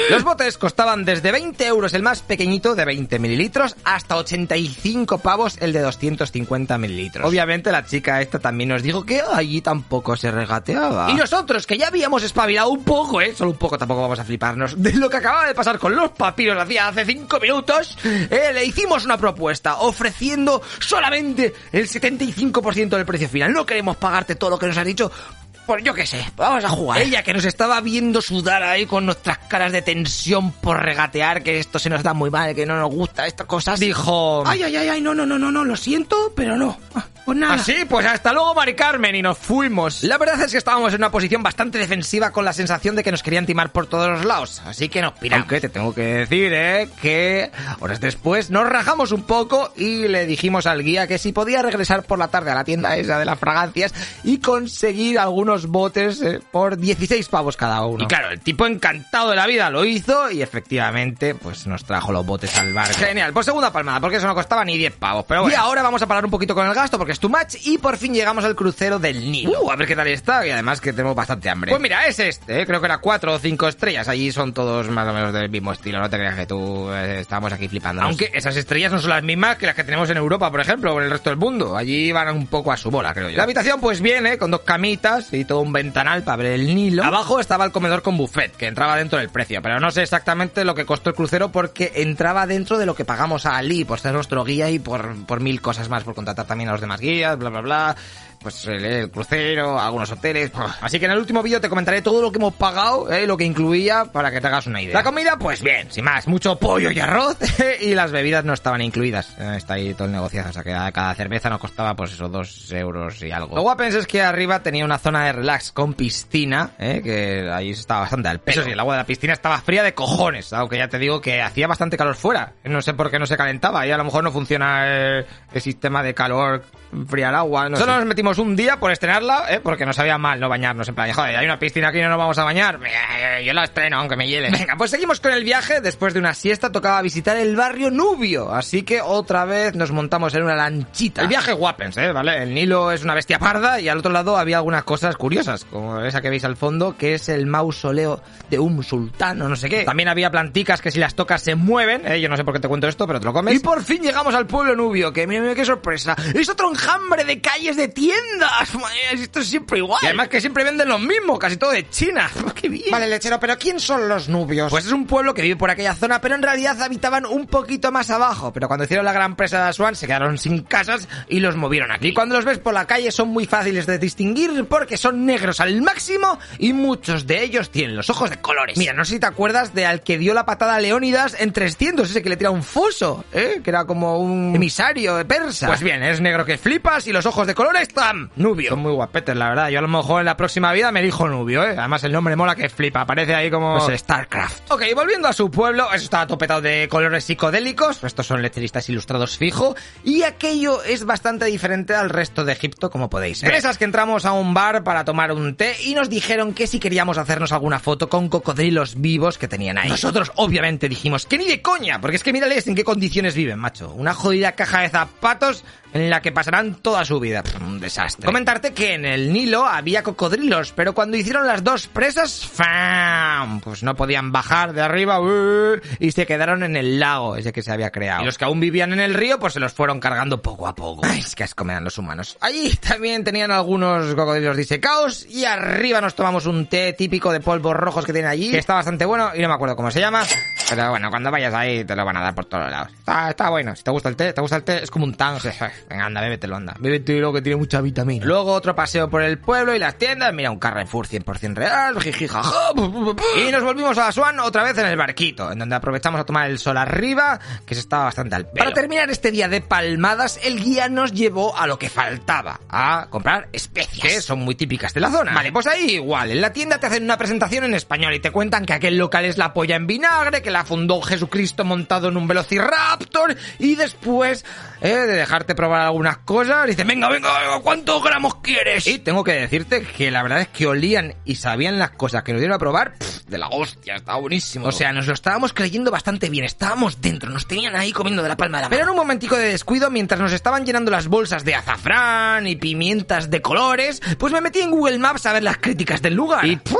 Los botes costaban desde 20 euros el más pequeñito de 20 mililitros hasta 85 pavos el de 250 mililitros. Obviamente la chica esta también nos dijo que allí tampoco se regateaba. Y nosotros, que ya habíamos espabilado un poco, ¿eh? Solo un poco, tampoco vamos a fliparnos. De lo que acababa de pasar con los papiros hacía hace 5 minutos, eh, le hicimos una propuesta ofreciendo solamente el 75% del precio final. No queremos pagarte todo lo que nos has dicho. Pues yo qué sé, vamos a jugar. Ella que nos estaba viendo sudar ahí con nuestras caras de tensión por regatear, que esto se nos da muy mal, que no nos gusta estas cosas, dijo... Ay, ay, ay, ay, no, no, no, no, no, lo siento, pero no. Ah, Pues nada. Así, pues hasta luego, Mari Carmen, y nos fuimos. La verdad es que estábamos en una posición bastante defensiva con la sensación de que nos querían timar por todos los lados. Así que nos piramos. Aunque te tengo que decir, eh, que horas después nos rajamos un poco y le dijimos al guía que si podía regresar por la tarde a la tienda esa de las fragancias y conseguir algunos botes eh, por 16 pavos cada uno. Y claro, el tipo encantado de la vida lo hizo y efectivamente, pues nos trajo los botes al bar. Genial, pues segunda palmada, porque eso no costaba ni 10 pavos. Pero bueno. Y ahora vamos a parar un poquito con el gasto porque es too much y por fin llegamos al crucero del Nilo. Uh, a ver qué tal está y además que tenemos bastante hambre. Pues mira, es este, eh, creo que era 4 o 5 estrellas. Allí son todos más o menos del mismo estilo, no te creas que tú eh, estamos aquí flipando. Aunque esas estrellas no son las mismas que las que tenemos en Europa, por ejemplo, o en el resto del mundo. Allí van un poco a su bola, creo yo. La habitación pues viene con dos camitas y todo un ventanal para ver el Nilo. Abajo estaba el comedor con buffet, que entraba dentro del precio, pero no sé exactamente lo que costó el crucero porque entraba dentro de lo que pagamos a Ali por ser nuestro guía y por, por mil cosas más, por contratar también a los demás guías, bla, bla, bla. Pues el, el crucero, algunos hoteles. Así que en el último vídeo te comentaré todo lo que hemos pagado, eh, lo que incluía, para que te hagas una idea. La comida, pues bien, sin más, mucho pollo y arroz, y las bebidas no estaban incluidas. Eh, está ahí todo el negocio, o sea que cada cerveza nos costaba pues eso, dos euros y algo. Lo guapo es que arriba tenía una zona de relax con piscina, eh, que ahí estaba bastante al peso. Eso sí, el agua de la piscina estaba fría de cojones, aunque ya te digo que hacía bastante calor fuera. No sé por qué no se calentaba, y a lo mejor no funciona el, el sistema de calor fría el agua. No Solo nos metimos un día por estrenarla, ¿eh? porque nos sabía mal no bañarnos. En plan, joder, hay una piscina aquí y no nos vamos a bañar. Yo la estreno, aunque me hiele. Venga, pues seguimos con el viaje. Después de una siesta tocaba visitar el barrio Nubio. Así que otra vez nos montamos en una lanchita. El viaje guapens, ¿eh? ¿Vale? El Nilo es una bestia parda y al otro lado había algunas cosas curiosas, como esa que veis al fondo, que es el mausoleo de un sultán o no sé qué. También había planticas que si las tocas se mueven, ¿eh? Yo no sé por qué te cuento esto, pero te lo comes. Y por fin llegamos al pueblo Nubio, que mira, mira qué sorpresa. Es otro enjambre de calles de tiendas. Madre, esto es siempre igual. Y además que siempre venden lo mismo, casi todo de China. ¡Qué bien! Vale, lechero, pero ¿quién son los nubios? Pues es un pueblo que vive por aquella zona, pero en realidad habitaban un poquito más abajo. Pero cuando hicieron la gran presa de Asuán se quedaron sin casas y los movieron aquí. Y cuando los ves por la calle son muy fáciles de distinguir porque son negros al máximo y muchos de ellos tienen los ojos de colores. Mira, no sé si te acuerdas de al que dio la patada a Leónidas en 300, ese que le tira un foso, ¿eh? Que era como un emisario de persa. Pues bien, es negro que flipas y los ojos de colores, ¡tam! Nubio. Son muy guapetes, la verdad. Yo a lo mejor en la próxima vida me elijo Nubio, ¿eh? Además el nombre mola que flipa. Aparece ahí como... Pues StarCraft. Ok, volviendo a su pueblo, eso estaba topetado de colores psicodélicos. Estos son lecheristas ilustrados fijo. Y aquello es bastante diferente al resto de Egipto, como podéis ver. Esas que entramos a un bar para tomar un té y nos dijeron que si queríamos hacernos alguna foto con cocodrilos vivos que tenían ahí. Nosotros obviamente dijimos que ni de coña, porque es que mírales en qué condiciones viven, macho. Una jodida caja de zapatos en la que pasarán toda su vida. Pff, un desastre. Comentarte que en el Nilo había cocodrilos, pero cuando hicieron las dos presas, ¡fam! pues no podían bajar de arriba uh, y se quedaron en el lago ese que se había creado. Y los que aún vivían en el río, pues se los fueron cargando poco a poco. Ay, es que asco me dan los humanos. Allí también tenían algunos cocodrilos disecados y arriba nos tomamos un té típico de polvos rojos que tienen allí, que está bastante bueno y no me acuerdo cómo se llama. Pero bueno, cuando vayas ahí te lo van a dar por todos lados. Está, está bueno. Si te gusta el té, te gusta el té, es como un tange. Venga, anda, bébetelo, anda. Bébetelo que tiene mucha vitamina. Luego otro paseo por el pueblo y las tiendas. Mira, un Carrefour 100% real. Jiji, jaja. Y nos volvimos a Asuán otra vez en el barquito, en donde aprovechamos a tomar el sol arriba, que se estaba bastante al pelo. Para terminar este día de palmadas, el guía nos llevó a lo que faltaba, a comprar especias, que son muy típicas de la zona. Vale, pues ahí igual, en la tienda te hacen una presentación en español y te cuentan que aquel local es la polla en vinagre, que la fundó Jesucristo montado en un velociraptor y después eh, de dejarte probar algunas cosas, dicen, venga, venga, ¿cuántos gramos quieres? Y tengo que decirte que la verdad es que olían y sabían las cosas que nos dieron a probar pff, de la hostia, estaba buenísimo. O sea, nos lo estábamos creyendo bastante bien, estábamos dentro, nos tenían ahí comiendo de la palma de la mano. Pero en un momentico de descuido, mientras nos estaban llenando las bolsas de azafrán y pimientas de colores, pues me metí en Google Maps a ver las críticas del lugar. Y ¡puf!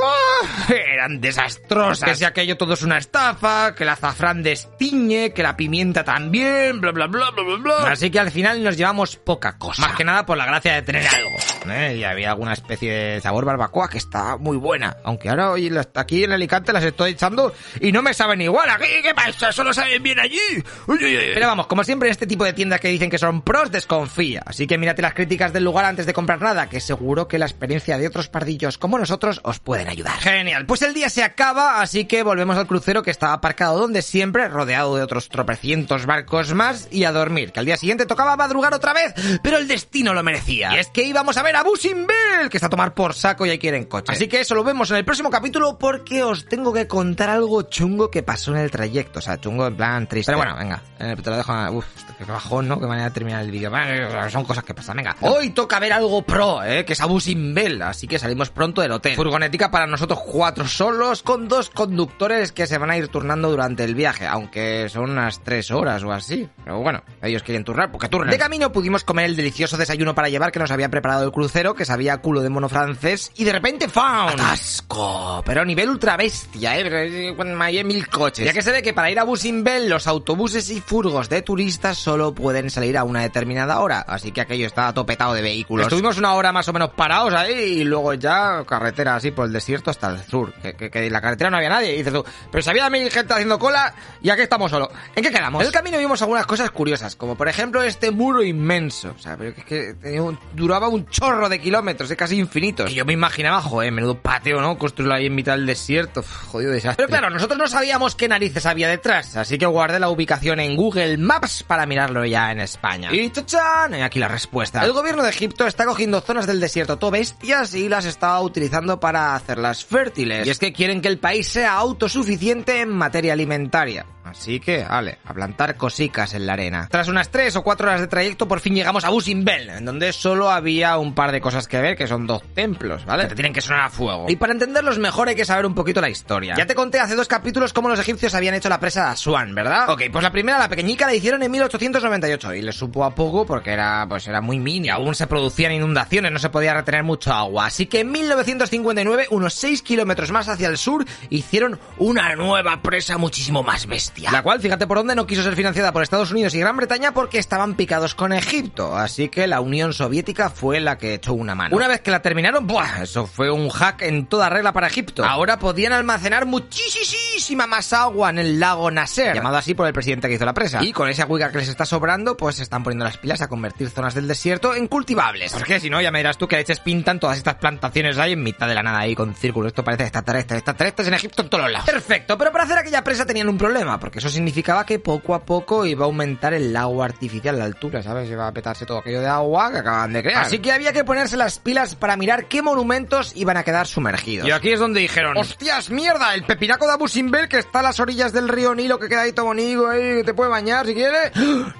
eran desastrosas. Que si aquello todo es una estafa, que el azafrán destiñe, que la pimienta también, bla bla bla bla bla bla. Así que al final nos llevamos poca cosa. Más que nada por la gracia de tener algo. Y había alguna especie de sabor barbacoa que está muy buena. Aunque ahora hoy aquí en Alicante las estoy echando y no me saben igual. Aquí, ¿qué pasa? Solo saben bien allí. Pero vamos, como siempre en este tipo de tiendas que dicen que son pros, desconfía. Así que mírate las críticas del lugar antes de comprar nada, que seguro que la experiencia de otros pardillos como nosotros os pueden ayudar. Genial. Pues el día se acaba, así que volvemos al crucero que estaba aparcado donde siempre, rodeado de otros tropecientos barcos más, y a dormir, que al día siguiente tocaba madrugar otra vez, pero el destino lo merecía. Y es que íbamos a ver a Busimbel, que está a tomar por saco y hay que ir en coche. Así que eso lo vemos en el próximo capítulo porque os tengo que contar algo chungo que pasó en el trayecto. O sea, chungo en plan triste. Pero bueno, venga, eh, te lo dejo. a- Uf, qué bajón, ¿no? Qué manera de terminar el vídeo. Bueno, Son cosas que pasan, venga. Hoy toca ver algo pro, ¿eh? Que es a. Así que salimos pronto del hotel. Furgonética para nosotros cuatro solos con dos conductores que se van a ir turnando durante el viaje. Aunque son unas tres horas o así. Pero bueno, ellos quieren turnar porque turnan. De camino pudimos comer el delicioso desayuno para llevar que nos había preparado el crucero, que sabía culo de mono francés. Y de repente, ¡found! ¡Atasco! Pero a nivel ultra bestia, ¿eh? Cuando hay mil coches. Ya que se ve que para ir a Busimbel, los autobuses y furgos de turistas solo pueden salir a una determinada hora. Así que aquello está topetado de vehículos. Estuvimos una hora más o menos parados ahí y luego ya carretera así por el desierto hasta el sur. Que, que, que en la carretera no había nadie. Y dices tú, pero si había mil gente haciendo cola y aquí estamos solo. ¿En qué quedamos? En el camino vimos algunas cosas curiosas, como por ejemplo este muro inmenso. O sea, pero que, que tenía un- duraba un chorro chorro de kilómetros, es casi infinitos. Y yo me imaginaba, joder, menudo patio, ¿no? Construirlo ahí en mitad del desierto. Uf, jodido desastre. Pero claro, nosotros no sabíamos qué narices había detrás, así que guardé la ubicación en Google Maps para mirarlo ya en España. Y. Y aquí la respuesta. El gobierno de Egipto está cogiendo zonas del desierto todo bestias y las está utilizando para hacerlas fértiles. Y es que quieren que el país sea autosuficiente en materia alimentaria. Así que, vale, a plantar cosicas en la arena. Tras unas 3 o 4 horas de trayecto, por fin llegamos a Busimbel, en donde solo había un par de cosas que ver, que son dos templos, ¿vale? Que te tienen que sonar a fuego. Y para entenderlos mejor hay que saber un poquito la historia. Ya te conté hace dos capítulos cómo los egipcios habían hecho la presa de Asuán, ¿verdad? Ok, pues la primera, la pequeñica, la hicieron en 1898 y les supo a poco porque era, pues era muy mini. Aún se producían inundaciones, no se podía retener mucho agua. Así que en 1959, unos 6 kilómetros más hacia el sur, hicieron una nueva presa muchísimo más bestia. La cual, fíjate por dónde, no quiso ser financiada por Estados Unidos y Gran Bretaña porque estaban picados con Egipto. Así que la Unión Soviética fue la que echó una mano. Una vez que la terminaron, ¡buah! Eso fue un hack en toda regla para Egipto. Ahora podían almacenar muchísima más agua en el lago Nasser, llamado así por el presidente que hizo la presa. Y con esa huiga que les está sobrando, pues se están poniendo las pilas a convertir zonas del desierto en cultivables. Porque si no, ya me dirás tú que leches pintan todas estas plantaciones ahí en mitad de la nada ahí con círculos. Esto parece extraterrestre, extraterrestres en Egipto en todos los lados. Perfecto, pero para hacer aquella presa tenían un problema, porque eso significaba que poco a poco iba a aumentar el agua artificial, la altura, ¿sabes? Iba a petarse todo aquello de agua que acaban de crear. Así que había que ponerse las pilas para mirar qué monumentos iban a quedar sumergidos. Y aquí es donde dijeron, hostias, mierda, el pepinaco de Abu Simbel que está a las orillas del río Nilo que queda ahí todo bonito, ahí, que te puede bañar si quieres,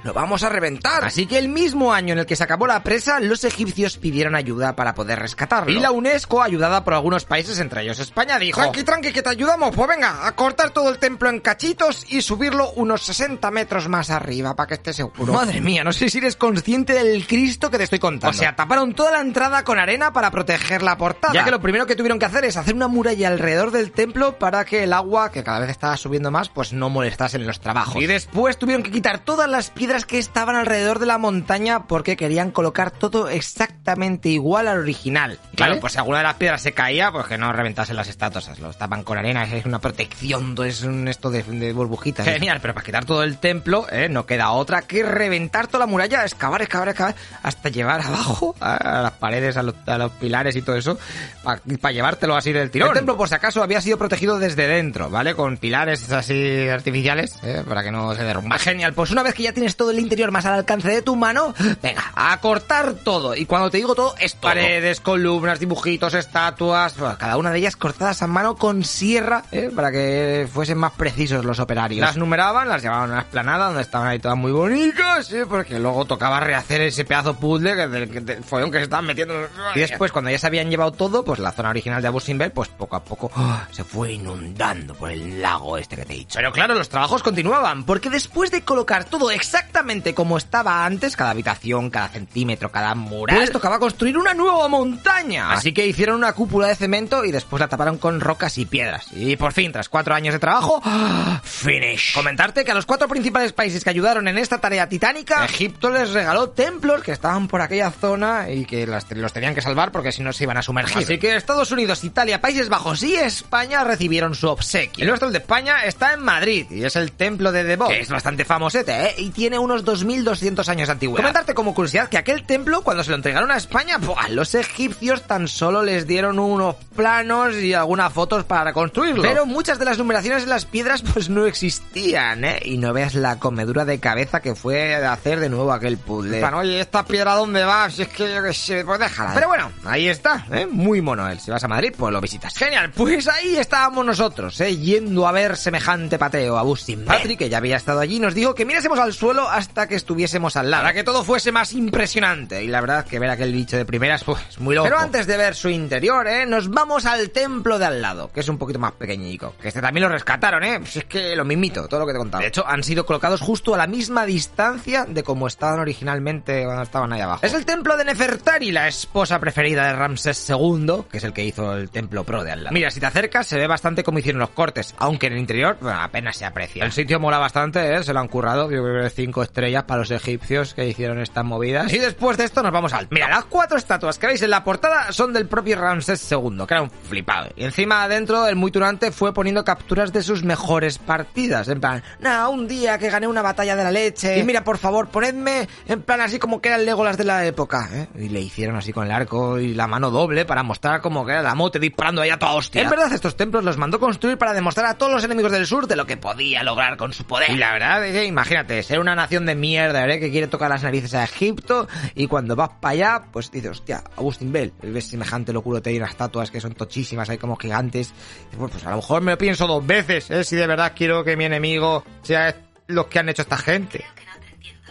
lo vamos a reventar. Así que el mismo año en el que se acabó la presa, los egipcios pidieron ayuda para poder rescatarlo. Y la UNESCO, ayudada por algunos países, entre ellos España, dijo, tranqui, tranqui, que te ayudamos, pues venga, a cortar todo el templo en cachitos y subirlo unos 60 metros más arriba para que esté seguro. Madre mía, no sé si eres consciente del Cristo que te estoy contando. O sea, taparon toda la entrada con arena para proteger la portada. Ya que lo primero que tuvieron que hacer es hacer una muralla alrededor del templo para que el agua, que cada vez estaba subiendo más, pues no molestase en los trabajos. Y después tuvieron que quitar todas las piedras que estaban alrededor de la montaña porque querían colocar todo exactamente igual al original. Claro, pues si alguna de las piedras se caía, pues que no reventasen las estatuas. Los tapan con arena, es una protección, es un esto de, de burbujitas pero para quitar todo el templo, ¿eh? no queda otra que reventar toda la muralla, excavar, excavar, excavar, hasta llevar abajo a las paredes, a los, pilares y todo eso, para llevártelo así del tirón. El templo, por si acaso, había sido protegido desde dentro, ¿vale? Con pilares así artificiales, ¿eh? para que no se derrumba. Genial, pues una vez que ya tienes todo el interior más al alcance de tu mano, venga, a cortar todo. Y cuando te digo todo, es Paredes, columnas, dibujitos, estatuas, cada una de ellas cortadas a mano con sierra, ¿eh? para que fuesen más precisos los operarios. Las las llevaban a una esplanada donde estaban ahí todas muy bonitas, ¿sí? porque luego tocaba rehacer ese pedazo puzzle que, que, que que se estaban metiendo. Y después, cuando ya se habían llevado todo, pues la zona original de Abu Simbel, pues poco a poco ¡ah! se fue inundando por el lago este que te he dicho. Pero claro, los trabajos continuaban, porque después de colocar todo exactamente como estaba antes, cada habitación, cada centímetro, cada mural, pues tocaba construir una nueva montaña. Así que hicieron una cúpula de cemento y después la taparon con rocas y piedras. Y por fin, tras cuatro años de trabajo, ¡ah! finish comentarte que a los cuatro principales países que ayudaron en esta tarea titánica, Egipto les regaló templos que estaban por aquella zona y que los tenían que salvar porque si no se iban a sumergir. Así que Estados Unidos, Italia, Países Bajos y España recibieron su obsequio. El nuestro, el de España, está en Madrid y es el templo de que es bastante famosete, ¿eh? Y tiene unos 2200 años de antigüedad. Comentarte como curiosidad que aquel templo, cuando se lo entregaron a España, ¡buah! los egipcios tan solo les dieron unos planos y algunas fotos para construirlo. Pero muchas de las numeraciones de las piedras pues no existían. ¿eh? Y no veas la comedura de cabeza que fue de hacer de nuevo aquel puzzle. Bueno, oye, ¿esta piedra dónde va? Si es que yo que sé, pues déjala. Pero bueno, ahí está, ¿eh? Muy mono él. Si vas a Madrid, pues lo visitas. Genial, pues ahí estábamos nosotros, ¿eh? Yendo a ver semejante pateo a Bustin. Patrick, que ya había estado allí, nos dijo que mirásemos al suelo hasta que estuviésemos al lado. Para que todo fuese más impresionante. Y la verdad que ver aquel bicho de primeras, pues, muy loco. Pero antes de ver su interior, ¿eh? Nos vamos al templo de al lado, que es un poquito más pequeñico. Que este también lo rescataron, ¿eh? Si es que lo mismito, todo lo que te he contado. De hecho, han sido colocados justo a la misma distancia de como estaban originalmente cuando estaban ahí abajo. Es el templo de Nefertari, la esposa preferida de Ramsés II, que es el que hizo el templo pro de al lado. Mira, si te acercas se ve bastante como hicieron los cortes. aunque en el interior bueno, apenas se aprecia. El sitio mola bastante, ¿eh? se lo han currado, yo creo que cinco estrellas para los egipcios que hicieron estas movidas. Y después de esto nos vamos al... Mira, las cuatro estatuas que veis en la portada son del propio Ramsés II, que era un flipado. Y encima adentro el muy turante fue poniendo capturas de sus mejores partidas, en plan, nah, un día que gané una batalla de la leche, y mira, por favor, ponedme en plan así como que eran Legolas de la época, ¿eh? Y le hicieron así con el arco y la mano doble para mostrar como que era la mote disparando ahí a toda hostia. En verdad estos templos los mandó construir para demostrar a todos los enemigos del sur de lo que podía lograr con su poder. Y la verdad es que imagínate, ser una nación de mierda, ¿eh? Que quiere tocar las narices a Egipto y cuando vas para allá, pues dices, hostia, Agustín Bell, ves semejante locurote y unas estatuas que son tochísimas, hay como gigantes. Y, pues, pues a lo mejor me lo pienso dos veces, ¿eh? Si de verdad quiero que mi enemigo sea los que han hecho esta gente.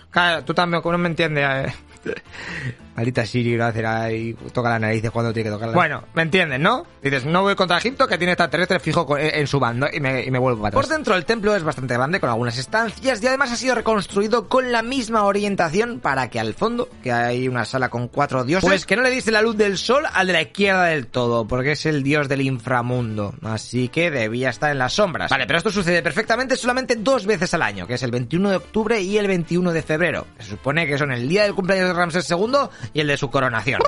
Claro, tú también, ¿cómo no me entiendes? eh? Maldita Siri, gracias, ahí toca la nariz cuando tiene que tocarla. Bueno, ¿me entiendes, no? Dices, no voy contra Egipto, que tiene extraterrestre fijo co- en su bando, y me, y me vuelvo para atrás. Por dentro el templo es bastante grande, con algunas estancias, y además ha sido reconstruido con la misma orientación para que al fondo, que hay una sala con cuatro dioses, pues que no le dice la luz del sol al de la izquierda del todo, porque es el dios del inframundo. Así que debía estar en las sombras. Vale, pero esto sucede perfectamente solamente dos veces al año, que es el 21 de octubre y el 21 de febrero. Se supone que son el día del cumpleaños de Ramsés II y el de su coronación.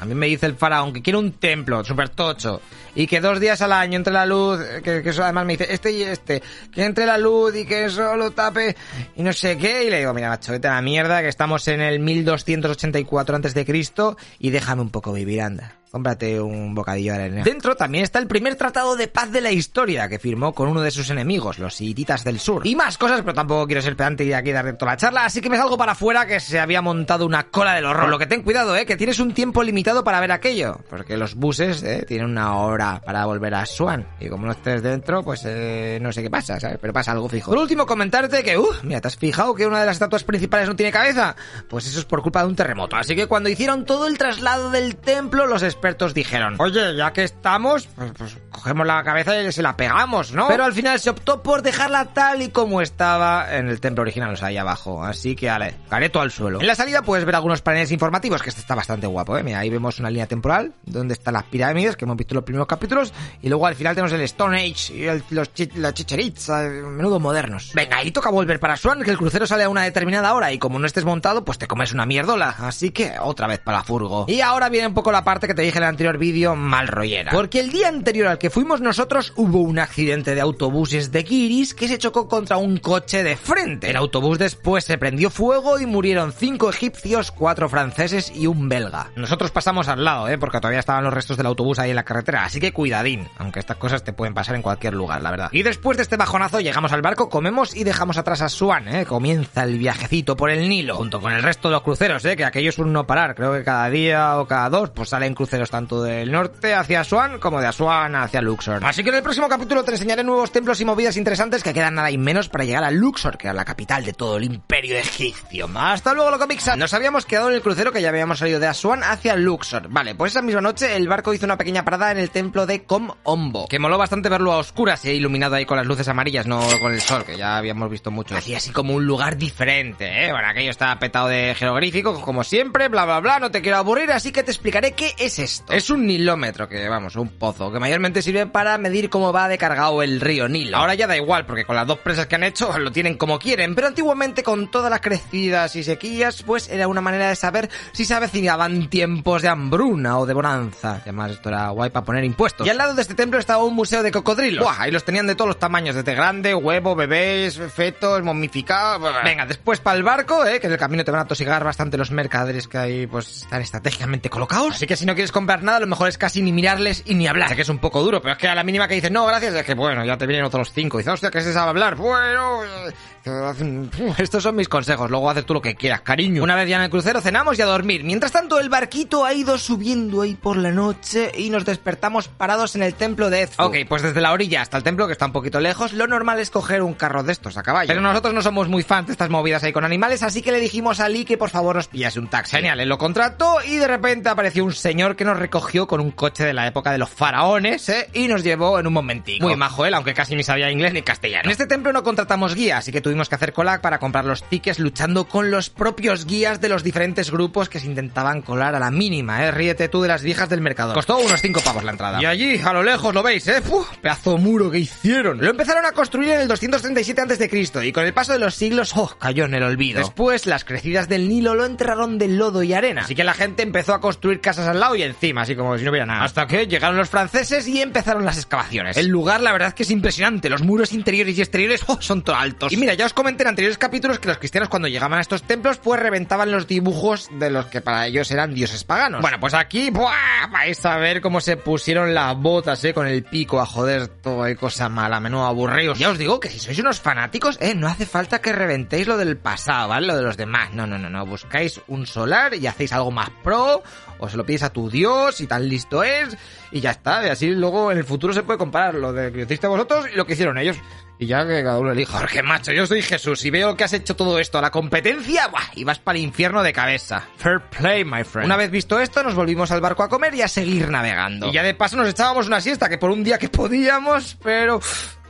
A mí me dice el faraón que quiere un templo súper tocho y que dos días al año entre la luz, que, que eso además me dice este y este, que entre la luz y que eso lo tape y no sé qué. Y le digo, mira, macho, vete a la mierda, que estamos en el 1284 antes de Cristo y déjame un poco vivir, anda. Cómprate un bocadillo de arena. Dentro también está el primer tratado de paz de la historia que firmó con uno de sus enemigos, los hititas del sur. Y más cosas, pero tampoco quiero ser pedante y aquí dar toda la charla, así que me salgo para afuera que se había montado una cola del horror. Lo que ten cuidado, eh, que tienes un tiempo limitado para ver aquello, porque los buses, eh, tienen una hora para volver a Swan. Y como no estés dentro, pues eh, no sé qué pasa, ¿sabes? Pero pasa algo fijo. Por último, comentarte que, uh, mira, ¿te has fijado que una de las estatuas principales no tiene cabeza? Pues eso es por culpa de un terremoto. Así que cuando hicieron todo el traslado del templo, los expertos dijeron, oye, ya que estamos, pues, pues cogemos la cabeza y se la pegamos, ¿no? Pero al final se optó por dejarla tal y como estaba en el templo original, o sea, ahí abajo. Así que, ale, careto al suelo. En la salida puedes ver algunos paneles informativos, que este está bastante guapo, ¿eh? Mira, ahí vemos una línea temporal, donde están las pirámides, que hemos visto en los primeros capítulos, y luego al final tenemos el Stone Age y el- los la chicheritza, eh, menudo modernos. Venga, ahí toca volver para Swan, que el crucero sale a una determinada hora, y como no estés montado, pues te comes una mierdola. Así que, otra vez para Furgo. Y ahora viene un poco la parte que te dije en el anterior vídeo, mal rollera. Porque el día anterior al que fuimos nosotros, hubo un accidente de autobuses de Kiris que se chocó contra un coche de frente. El autobús después se prendió fuego y murieron cinco egipcios, cuatro franceses y un belga. Nosotros pasamos al lado, ¿eh? Porque todavía estaban los restos del autobús ahí en la carretera, así que cuidadín, aunque estas cosas te pueden pasar en cualquier lugar, la verdad. Y después de este bajonazo llegamos al barco, comemos y dejamos atrás a Swan, ¿eh? Comienza el viajecito por el Nilo, junto con el resto de los cruceros, ¿eh? Que aquello es un no parar, creo que cada día o cada dos, pues salen cruceros tanto del norte hacia Aswan como de Aswan hacia Luxor. Así que en el próximo capítulo te enseñaré nuevos templos y movidas interesantes que quedan nada y menos para llegar a Luxor, que era la capital de todo el imperio egipcio. Hasta luego, loco Pixar. Nos habíamos quedado en el crucero que ya habíamos salido de Aswan hacia Luxor. Vale, pues esa misma noche el barco hizo una pequeña parada en el templo de Com Ombo, que moló bastante verlo a oscuras y iluminado ahí con las luces amarillas, no con el sol, que ya habíamos visto mucho. Así así como un lugar diferente, ¿eh? Bueno, aquello está petado de jeroglíficos, como siempre, bla bla bla, no te quiero aburrir, así que te explicaré qué es esto. Es un nilómetro, que vamos, un pozo, que mayormente sirve para medir cómo va de cargado el río Nilo. Ahora ya da igual, porque con las dos presas que han hecho lo tienen como quieren, pero antiguamente con todas las crecidas y sequías, pues era una manera de saber si se avecinaban tiempos de hambruna o de bonanza. Y además esto era guay para poner impuestos. Y al lado de este templo estaba un museo de cocodrilos. Buah, ahí los tenían de todos los tamaños, desde grande, huevo, bebés, fetos, momificados. Venga, después para el barco, eh, que en el camino te van a tosigar bastante los mercaderes que ahí pues están estratégicamente colocados. Así que si no quieres comprar nada, lo mejor es casi ni mirarles y ni hablar. Sé que es un poco duro, pero es que a la mínima que dices, no, gracias, es que bueno, ya te vienen otros cinco. Y dices, hostia, que se sabe hablar. Bueno, eh, estos son mis consejos, luego haces tú lo que quieras, cariño. Una vez ya en el crucero cenamos y a dormir. Mientras tanto, el barquito ha ido subiendo ahí por la noche y nos despertamos parados en el templo de Edfu. Ok, pues desde la orilla hasta el templo, que está un poquito lejos, lo normal es coger un carro de estos a caballo. Pero nosotros no somos muy fans de estas movidas ahí con animales, así que le dijimos a Lee que por favor nos pillase un taxi. Genial, él lo contrató y de repente apareció un señor que que nos recogió con un coche de la época de los faraones, ¿eh? Y nos llevó en un momentico. Muy majo él, aunque casi ni sabía inglés ni castellano. En este templo no contratamos guía, así que tuvimos que hacer cola para comprar los tickets luchando con los propios guías de los diferentes grupos que se intentaban colar a la mínima, ¿eh? Ríete tú de las viejas del mercado. Costó unos 5 pavos la entrada. Y allí, a lo lejos, lo veis, ¿eh? ¡Uf! pedazo muro que hicieron. Lo empezaron a construir en el 237 a.C. y con el paso de los siglos, ¡oh! cayó en el olvido. Después, las crecidas del Nilo lo enterraron de lodo y arena. Así que la gente empezó a construir casas al lado y encima, así como si no hubiera nada. Hasta que llegaron los franceses y empezaron las excavaciones. El lugar, la verdad, que es impresionante. Los muros interiores y exteriores ¡oh! son todo altos. Y mira, ya os comenté en anteriores capítulos que los cristianos cuando llegaban a estos templos, pues reventaban los dibujos de los que para ellos eran dioses paganos. Bueno, pues aquí, ¡buah! vais a ver cómo se pusieron las botas, eh, con el pico a joder todo, hay cosa mala, menudo aburridos. Ya os digo que si sois unos fanáticos, eh, no hace falta que reventéis lo del pasado, ¿vale? Lo de los demás. No, no, no, no. Buscáis un solar y hacéis algo más pro, o se lo pides a tu dios y tan listo es, y ya está. Y así luego en el futuro se puede comparar lo de que hiciste vosotros y lo que hicieron ellos. Y ya que cada uno elija. Jorge, macho, yo soy Jesús y veo que has hecho todo esto a la competencia, ¡buah! y vas para el infierno de cabeza. Fair play, my friend. Una vez visto esto, nos volvimos al barco a comer y a seguir navegando. Y ya de paso nos echábamos una siesta, que por un día que podíamos, pero...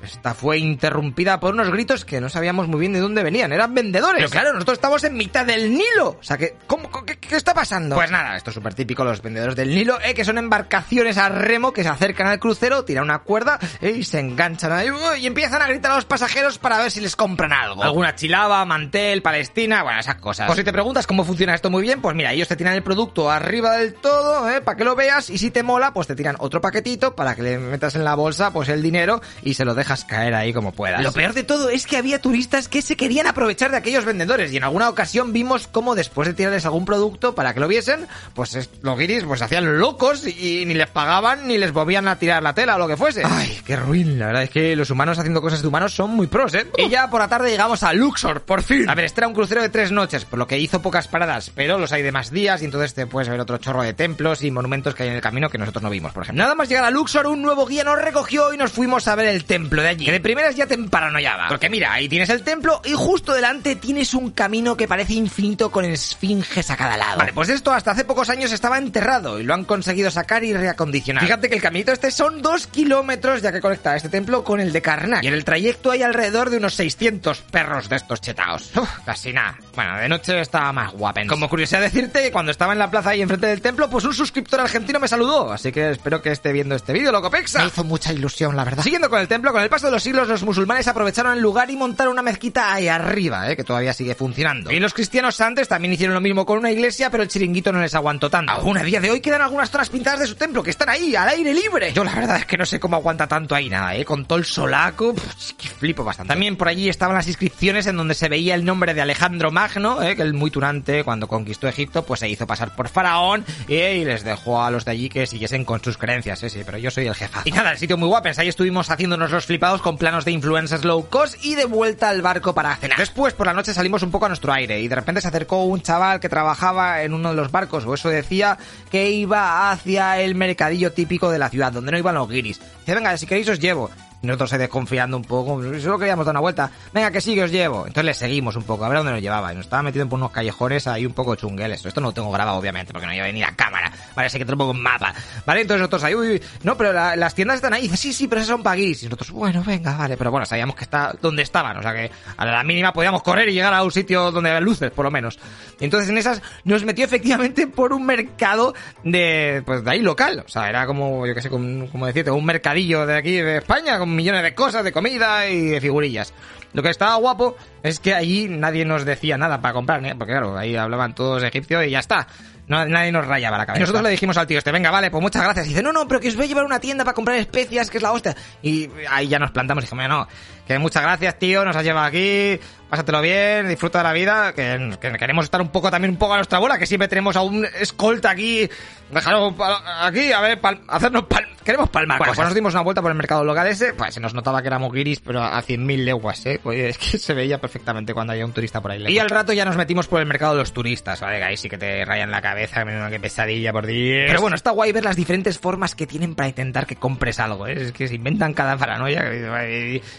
Esta fue interrumpida por unos gritos que no sabíamos muy bien de dónde venían. Eran vendedores. Pero claro, nosotros estamos en mitad del Nilo. O sea, que, ¿cómo, qué, qué está pasando? Pues nada, esto es súper típico los vendedores del Nilo, eh, que son embarcaciones a remo que se acercan al crucero, tiran una cuerda eh, y se enganchan ahí y empiezan a gritar a los pasajeros para ver si les compran algo. Alguna chilaba, mantel, Palestina, bueno, esas cosas. Pues si te preguntas cómo funciona esto muy bien, pues mira, ellos te tiran el producto arriba del todo, eh, para que lo veas y si te mola, pues te tiran otro paquetito para que le metas en la bolsa pues el dinero y se lo dejas caer ahí como puedas. Lo peor de todo es que había turistas que se querían aprovechar de aquellos vendedores y en alguna ocasión vimos cómo después de tirarles algún producto para que lo viesen, pues es- los guiris pues hacían locos y, ni les pagaban ni les volvían a tirar la tela o lo que fuese. Ay, qué ruin, la verdad es que los humanos haciendo cosas de humanos son muy pros, ¿eh? Y ya por la tarde llegamos a Luxor, por fin. A ver, este era un crucero de tres noches, por lo que hizo pocas paradas, pero los hay de más días y entonces te puedes ver otro chorro de templos y monumentos que hay en el camino que nosotros no vimos, por ejemplo. Nada más llegar a Luxor, un nuevo guía nos recogió y nos fuimos a ver el templo de allí. Que de primeras ya te emparanoiaba. Porque mira, ahí tienes el templo y justo delante tienes un camino que parece infinito con esfinges a cada lado. Vale, pues esto hasta hace pocos años estaba enterrado y lo han conseguido sacar y reacondicionar. Fíjate que el caminito este son dos kilómetros ya que conecta este templo con el de Karnak. Y en el trayecto hay alrededor de unos 600 perros de estos chetaos. Uf, casi nada. Bueno, de noche estaba más guapen. Como curiosidad decirte que cuando estaba en la plaza ahí enfrente del templo, pues un suscriptor argentino me saludó. Así que espero que esté viendo este vídeo, loco Pexa. Me hizo mucha ilusión, la verdad. Siguiendo con el templo, con el paso de los siglos, los musulmanes aprovecharon el lugar y montaron una mezquita ahí arriba, eh, que todavía sigue funcionando. Y los cristianos antes también hicieron lo mismo con una iglesia, pero el chiringuito no les aguantó tanto. Aún a día de hoy quedan algunas zonas pintadas de su templo que están ahí, al aire libre. Yo la verdad es que no sé cómo aguanta tanto ahí nada, eh, con todo el solaco, que flipo bastante. También por allí estaban las inscripciones en donde se veía el nombre de Alejandro Magno, eh, que el muy turante cuando conquistó Egipto, pues se hizo pasar por faraón eh, y les dejó a los de allí que siguiesen con sus creencias, eh, sí, pero yo soy el jefazo. Y nada, el sitio muy guapes, ahí estuvimos haciéndonos los con planos de influencers low cost y de vuelta al barco para cenar. Después, por la noche salimos un poco a nuestro aire y de repente se acercó un chaval que trabajaba en uno de los barcos, o eso decía, que iba hacia el mercadillo típico de la ciudad, donde no iban los guiris. Dice, venga, si queréis os llevo. Nosotros desconfiando un poco, solo queríamos dar una vuelta. Venga, que sí, que os llevo. Entonces le seguimos un poco, a ver dónde nos llevaba. Y nos estaba metiendo por unos callejones ahí un poco chungueles. Esto no lo tengo grabado, obviamente, porque no lleva ni la cámara. Vale, así que te lo pongo en mapa. Vale, entonces nosotros ahí, uy, uy, no, pero la- las tiendas están ahí. Dice, sí, sí, pero esas son para guiris. Y nosotros, bueno, venga, vale. Pero bueno, sabíamos que está donde estaban. O sea que a la mínima podíamos correr y llegar a un sitio donde había luces, por lo menos. Y entonces en esas nos metió efectivamente por un mercado de, pues de ahí local. O sea, era como, yo qué sé, como, como decirte, un mercadillo de aquí de España con millones de cosas, de comida y de figurillas. Lo que estaba guapo es que allí nadie nos decía nada para comprar, ¿eh? porque claro, ahí hablaban todos egipcio y ya está. No, nadie nos rayaba la cabeza. Y nosotros le dijimos al tío este, venga, vale, pues muchas gracias. Y dice, no, no, pero que os voy a llevar a una tienda para comprar especias, que es la hostia. Y ahí ya nos plantamos y dijimos, no, que muchas gracias, tío, nos has llevado aquí, pásatelo bien, disfruta de la vida, que, que queremos estar un poco también un poco a nuestra bola, que siempre tenemos a un escolta aquí, déjalo pa- aquí, a ver, pal- hacernos pal- queremos palmar Bueno, cosas. pues nos dimos una vuelta por el mercado local ese, pues se nos notaba que éramos guiris, pero a 100.000 leguas, ¿eh? Pues es que se veía perfectamente cuando había un turista por ahí. Y al rato ya nos metimos por el mercado de los turistas, ¿vale? Que ahí sí que te rayan la cabeza, que pesadilla por Dios. Pero bueno, está guay ver las diferentes formas que tienen para intentar que compres algo, ¿eh? Es que se inventan cada paranoia.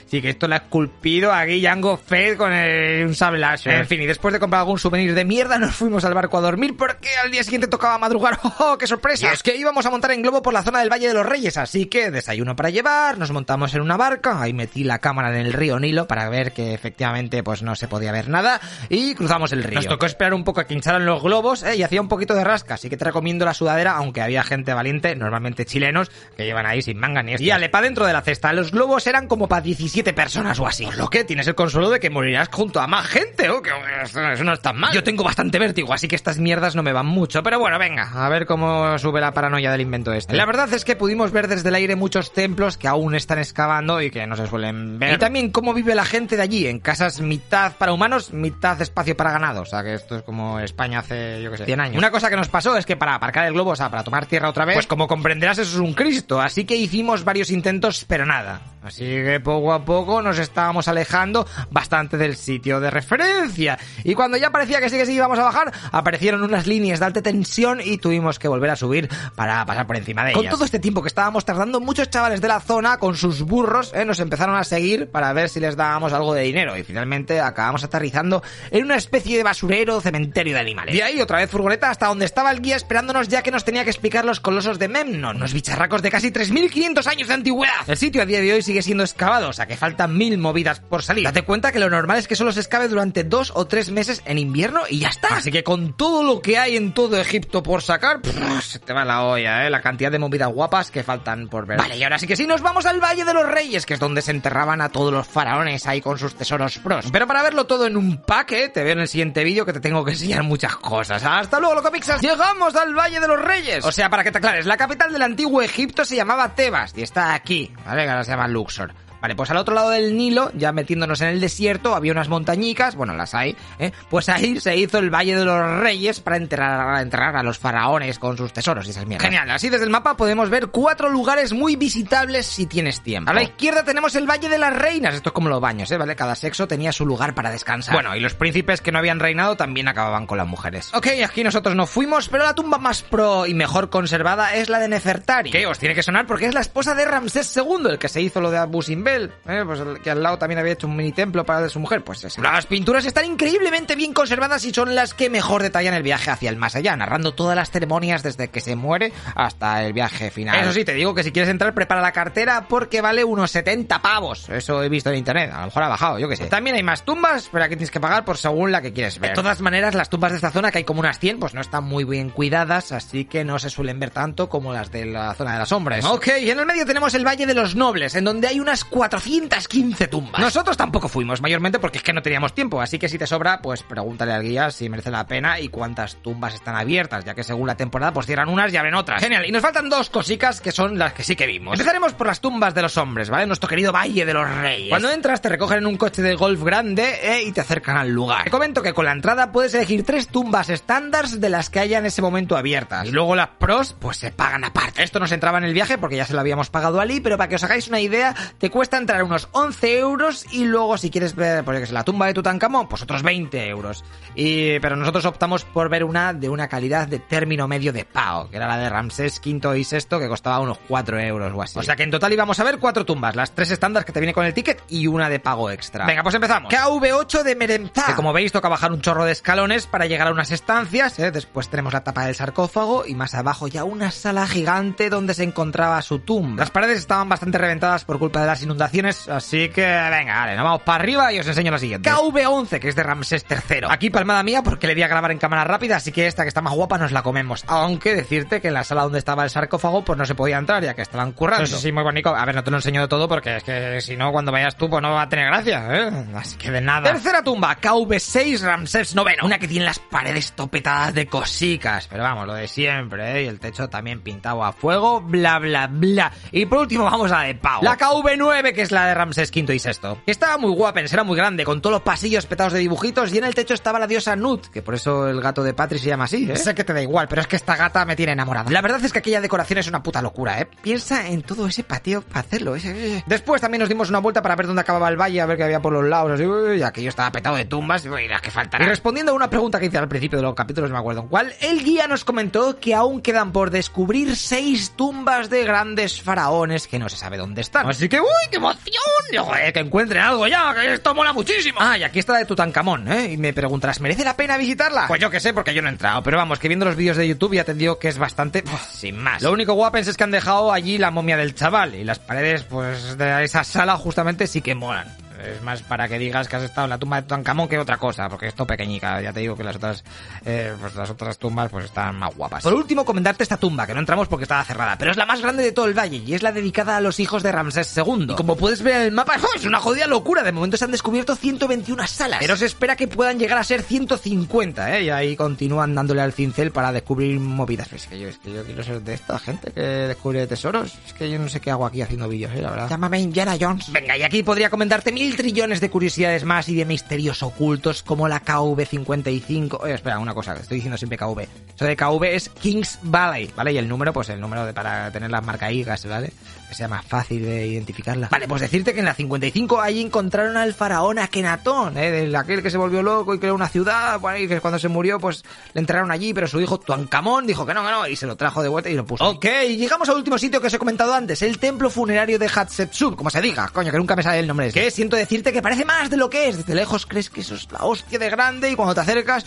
Sí, que esto lo ha esculpido aquí Django Fed con el- un sable láser. En fin, y después de comprar algún souvenir de mierda, nos fuimos al barco a dormir porque al día siguiente tocaba madrugar. ¡Oh, qué sorpresa! Y es que íbamos a montar en globo por la zona del Valle de los Reyes, así que desayuno para llevar, nos montamos en una barca, ahí metí la cámara en el río Nilo para ver que efectivamente pues no se podía ver nada y cruzamos el río. Nos tocó esperar un poco a que hincharan los globos ¿eh? y hacía un poquito de rasca, así que te recomiendo la sudadera, aunque había gente valiente, normalmente chilenos, que llevan ahí sin manga ni esto. Y ale pa' dentro de la cesta, los globos eran como para 17 personas o así. Por lo que tienes el consuelo de que morirás junto a más gente, ¿o? Que eso, eso no es tan mal. Yo tengo bastante vértigo, así que estas mierdas no me van mucho, pero bueno, venga, a ver cómo sube la paranoia del invento este. La verdad es que pudimos ver desde el aire muchos templos que aún están excavando y que no se suelen ver. Y también cómo vive la gente de allí, en casas mitad para humanos, mitad espacio para ganado. O sea que esto es como España hace, yo qué sé, 100 años. Una cosa que nos pasó es que para aparcar el globo, o sea, para tomar tierra otra vez, pues como comprenderás eso es un Cristo. Así que hicimos varios intentos, pero nada. Así que poco a poco nos estábamos alejando bastante del sitio de referencia. Y cuando ya parecía que sí que sí íbamos a bajar, aparecieron unas líneas de alta tensión y tuvimos que volver a subir para pasar por encima de ellas. Con todo este tiempo que estábamos tardando, muchos chavales de la zona con sus burros eh, nos empezaron a seguir para ver si les dábamos algo de dinero. Y finalmente acabamos aterrizando en una especie de basurero cementerio de animales. Y ahí otra vez furgoneta hasta donde estaba el guía esperándonos ya que nos tenía que explicar los colosos de Memnon, unos bicharracos de casi 3.500 años de antigüedad. El sitio a día de hoy sigue siendo excavado, o sea que faltan mil movidas por salir. Date cuenta que lo normal es que solo se excave durante dos o tres meses en invierno y ya está. Así que con todo lo que hay en todo Egipto por sacar, pff, se te va la olla, ¿eh? La cantidad de movidas guapas que faltan por ver. Vale, y ahora sí que sí, nos vamos al Valle de los Reyes, que es donde se enterraban a todos los faraones ahí con sus tesoros pros. Pero para verlo todo en un pack, ¿eh? te veo en el siguiente vídeo que te tengo que enseñar muchas cosas. Hasta luego, Locopixas. Llegamos al Valle de los Reyes. O sea, para que te aclares, la capital del antiguo Egipto se llamaba Tebas y está aquí, ¿vale? Que ahora se llama Luxor. Vale, pues al otro lado del Nilo, ya metiéndonos en el desierto, había unas montañicas, bueno, las hay, ¿eh? Pues ahí se hizo el Valle de los Reyes para enterrar, enterrar a los faraones con sus tesoros y esas mierdas. Genial, así desde el mapa podemos ver cuatro lugares muy visitables si tienes tiempo. A la izquierda tenemos el Valle de las Reinas, esto es como los baños, ¿eh? ¿Vale? Cada sexo tenía su lugar para descansar. Bueno, y los príncipes que no habían reinado también acababan con las mujeres. Ok, aquí nosotros nos fuimos, pero la tumba más pro y mejor conservada es la de Nefertari. Que os tiene que sonar porque es la esposa de Ramsés II, el que se hizo lo de Abu Simbel, ¿eh? Pues el que al lado también había hecho un mini templo para su mujer, pues esa. Las pinturas están increíblemente bien conservadas y son las que mejor detallan el viaje hacia el más allá, narrando todas las ceremonias desde que se muere hasta el viaje final. Eso sí, te digo que si quieres entrar, prepara la cartera porque vale unos 70 pavos. Eso he visto en internet, a lo mejor ha bajado, yo qué sé. También hay más tumbas, pero aquí tienes que pagar por según la que quieres ver. De todas maneras, las tumbas de esta zona, que hay como unas 100, pues no están muy bien cuidadas, así que no se suelen ver tanto como las de la zona de las sombras. Ok, y en el medio tenemos el Valle de los Nobles, en donde hay unas 415 tumbas. Nosotros tampoco fuimos, mayormente porque es que no teníamos tiempo, así que si te sobra, pues pregúntale al guía si merece la pena y cuántas tumbas están abiertas, ya que según la temporada pues cierran unas y abren otras. Genial, y nos faltan dos cosicas que son las que sí que vimos. Empezaremos por las tumbas de los hombres, ¿vale? Nuestro querido Valle de los Reyes. Cuando entras te recogen en un coche de golf grande eh, y te acercan al lugar. Te comento que con la entrada puedes elegir tres tumbas estándar de las que haya en ese momento abiertas. Y luego las pros, pues se pagan aparte. Esto nos entraba en el viaje porque ya se lo habíamos pagado a Ali, pero para que os hagáis una idea, te cuesta entrar unos 11 euros y luego si quieres ver, porque es la tumba de Tutankamón, pues otros 20 euros. Y, pero nosotros optamos por ver una de una calidad de término medio de pao, que era la de Ramsés V y VI, que costaba unos 4 euros o así. O sea que en total íbamos a ver cuatro tumbas, las tres estándar que te viene con el ticket y una de pago extra. Venga, pues empezamos. KV8 de Meremzá. Que como veis toca bajar un chorro de escalones para llegar a unas estancias, ¿eh? después tenemos la tapa del sarcófago y más abajo ya una sala gigante donde se encontraba su tumba. Las paredes estaban bastante reventadas por culpa de las inundaciones, así que venga, vale, nos vamos para arriba y os enseño la siguiente. KV11, que es de Ramsés III. Aquí palmada mía porque le di a grabar en cámara rápida, así que esta que está más guapa nos la comemos. Aunque decirte que en la sala donde estaba el sarcófago pues no se podía entrar ya que estaban currando. Sí, sí, muy bonito. A ver, no te lo enseño de todo porque es que si no cuando vayas tú pues no va a tener gracia, ¿eh? Así que de nada. Tercera tumba, KV6 Ramsés IX. Una que tiene las paredes topetadas de cosicas, pero vamos, lo de siempre, ¿eh? Y el techo también pintado a fuego, bla, bla, bla. Y por último vamos a la de Pau. La KV9 decirte que es la de Ramsés V y VI. Estaba muy guapa, era muy grande, con todos los pasillos petados de dibujitos y en el techo estaba la diosa Nut, que por eso el gato de Patri se llama así, ¿eh? Sé que te da igual, pero es que esta gata me tiene enamorada. La verdad es que aquella decoración es una puta locura, ¿eh? Piensa en todo ese patio para hacerlo. Ese... Después también nos dimos una vuelta para ver dónde acababa el valle, a ver qué había por los lados, así, uy, y aquello estaba petado de tumbas, y las que faltará. Y respondiendo a una pregunta que hice al principio de los capítulos, no me acuerdo en cuál, el guía nos comentó que aún quedan por descubrir seis tumbas de grandes faraones que no se sabe dónde están. Así que, uy, qué emoción, joder, que encuentren algo ya, que esto mola muchísimo. Ah, y aquí está la de Tutankamón, ¿eh? Y me preguntarás, ¿merece la pena visitarla? Pues yo que sé, porque yo no he entrado, pero vamos, que viendo los vídeos de YouTube ya te digo que es bastante, sin más. Lo único guapens es que han dejado allí la momia del chaval y las paredes, pues, de esa sala justamente sí que molan. Es más para que digas que has estado en la tumba de Tutankamón que otra cosa, porque esto pequeñica. Ya te digo que las otras, eh, pues las otras tumbas pues están más guapas. Por último, comentarte esta tumba, que no entramos porque estaba cerrada, pero es la más grande de todo el valle y es la dedicada a los hijos de Ramsés II. Y como puedes ver en el mapa, es una jodida locura. De momento se han descubierto 121 salas, pero se espera que puedan llegar a ser 150, ¿eh? Y ahí continúan dándole al cincel para descubrir movidas. Es que yo, es que yo quiero ser de esta gente que descubre tesoros. Es que yo no sé qué hago aquí haciendo vídeos, ¿eh? La verdad. Llámame Indiana Jones. Venga, y aquí podría comentarte mil trillones de curiosidades más y de misterios ocultos como la KV55. Oye, espera, una cosa, estoy diciendo siempre KV. Eso de KV es Kings Valley, ¿vale? Y el número, pues el número de para tener las marcaígas, ¿vale? Que sea más fácil de identificarla. Vale, pues decirte que en la 55 ahí encontraron al faraón Akenatón, ¿eh? De aquel que se volvió loco y creó una ciudad, bueno, y que cuando se murió, pues le enterraron allí, pero su hijo Tuancamón dijo que no, que no, y se lo trajo de vuelta y lo puso. Ok, llegamos al último sitio que os he comentado antes, el templo funerario de Hatshepsut, como se diga, coño, que nunca me sale el nombre. Que siento decirte que parece más de lo que es. Desde lejos crees que eso es la hostia de grande y cuando te acercas...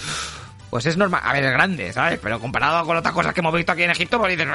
Pues es normal, a ver, es grande, ¿sabes? Pero comparado con otras cosas que hemos visto aquí en Egipto, pues dices...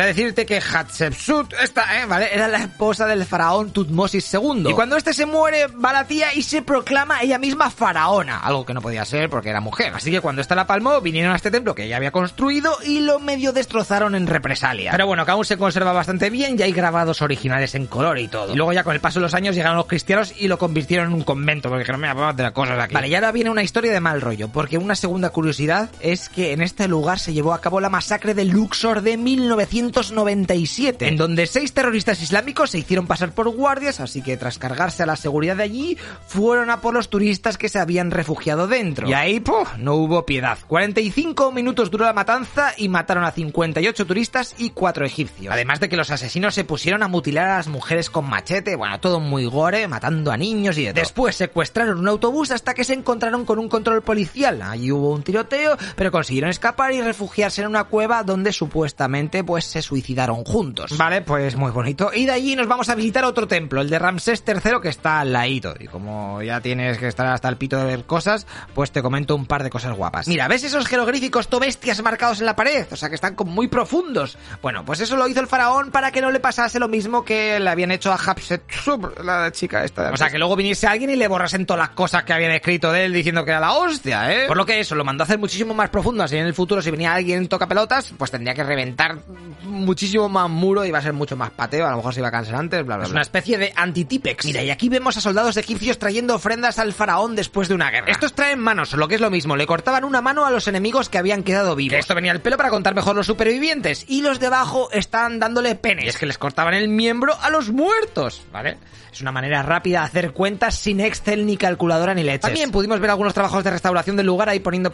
A decirte que Hatshepsut, esta, ¿eh? ¿Vale? Era la esposa del faraón Tutmosis II. Y cuando este se muere, va la tía y se proclama ella misma faraona. Algo que no podía ser porque era mujer. Así que cuando esta la palmó, vinieron a este templo que ella había construido y lo medio destrozaron en represalia. Pero bueno, que aún se conserva bastante bien y hay grabados originales en color y todo. Y luego ya con el paso de los años llegaron los cristianos y lo convirtieron en un convento. Porque dijeron, mira, vamos a hacer cosas aquí. Vale, y ahora viene una historia de mal rollo. Porque una segunda curiosidad es que en este lugar se llevó a cabo la masacre de Luxor de 1997, en donde seis terroristas islámicos se hicieron pasar por guardias, así que tras cargarse a la seguridad de allí, fueron a por los turistas que se habían refugiado dentro. Y ahí, ¡puf! no hubo piedad. 45 minutos duró la matanza y mataron a 58 turistas y 4 egipcios. Además de que los asesinos se pusieron a mutilar a las mujeres con machete, bueno, todo muy gore, matando a niños y de todo. Después secuestraron un autobús hasta que se encontraron con un control policial. Allí hubo un tiroteo, pero consiguieron escapar y refugiarse en una cueva donde supuestamente pues se suicidaron juntos. Vale, pues muy bonito. Y de allí nos vamos a visitar otro templo, el de Ramsés III que está al ladito. Y como ya tienes que estar hasta el pito de ver cosas, pues te comento un par de cosas guapas. Mira, ¿ves esos jeroglíficos tobestias marcados en la pared? O sea que están como muy profundos. Bueno, pues eso lo hizo el faraón para que no le pasase lo mismo que le habían hecho a Hatshepsut, la chica esta. O sea que luego viniese alguien y le borrasen todas las cosas que habían escrito de él diciendo que era la hostia, ¿eh? Por lo que eso, lo mandó hacer muchísimo más profundo, así en el futuro si venía alguien toca pelotas, pues tendría que reventar muchísimo más muro y va a ser mucho más pateo, a lo mejor se iba a cansar antes, bla bla. Es una especie de antitípex. Mira, y aquí vemos a soldados egipcios trayendo ofrendas al faraón después de una guerra. Estos traen manos, lo que es lo mismo, le cortaban una mano a los enemigos que habían quedado vivos. Esto venía al pelo para contar mejor los supervivientes y los de abajo están dándole penes. Y es que les cortaban el miembro a los muertos, ¿vale? Es una manera rápida de hacer cuentas sin Excel ni calculadora ni leches. También pudimos ver algunos trabajos de restauración del lugar ahí poniendo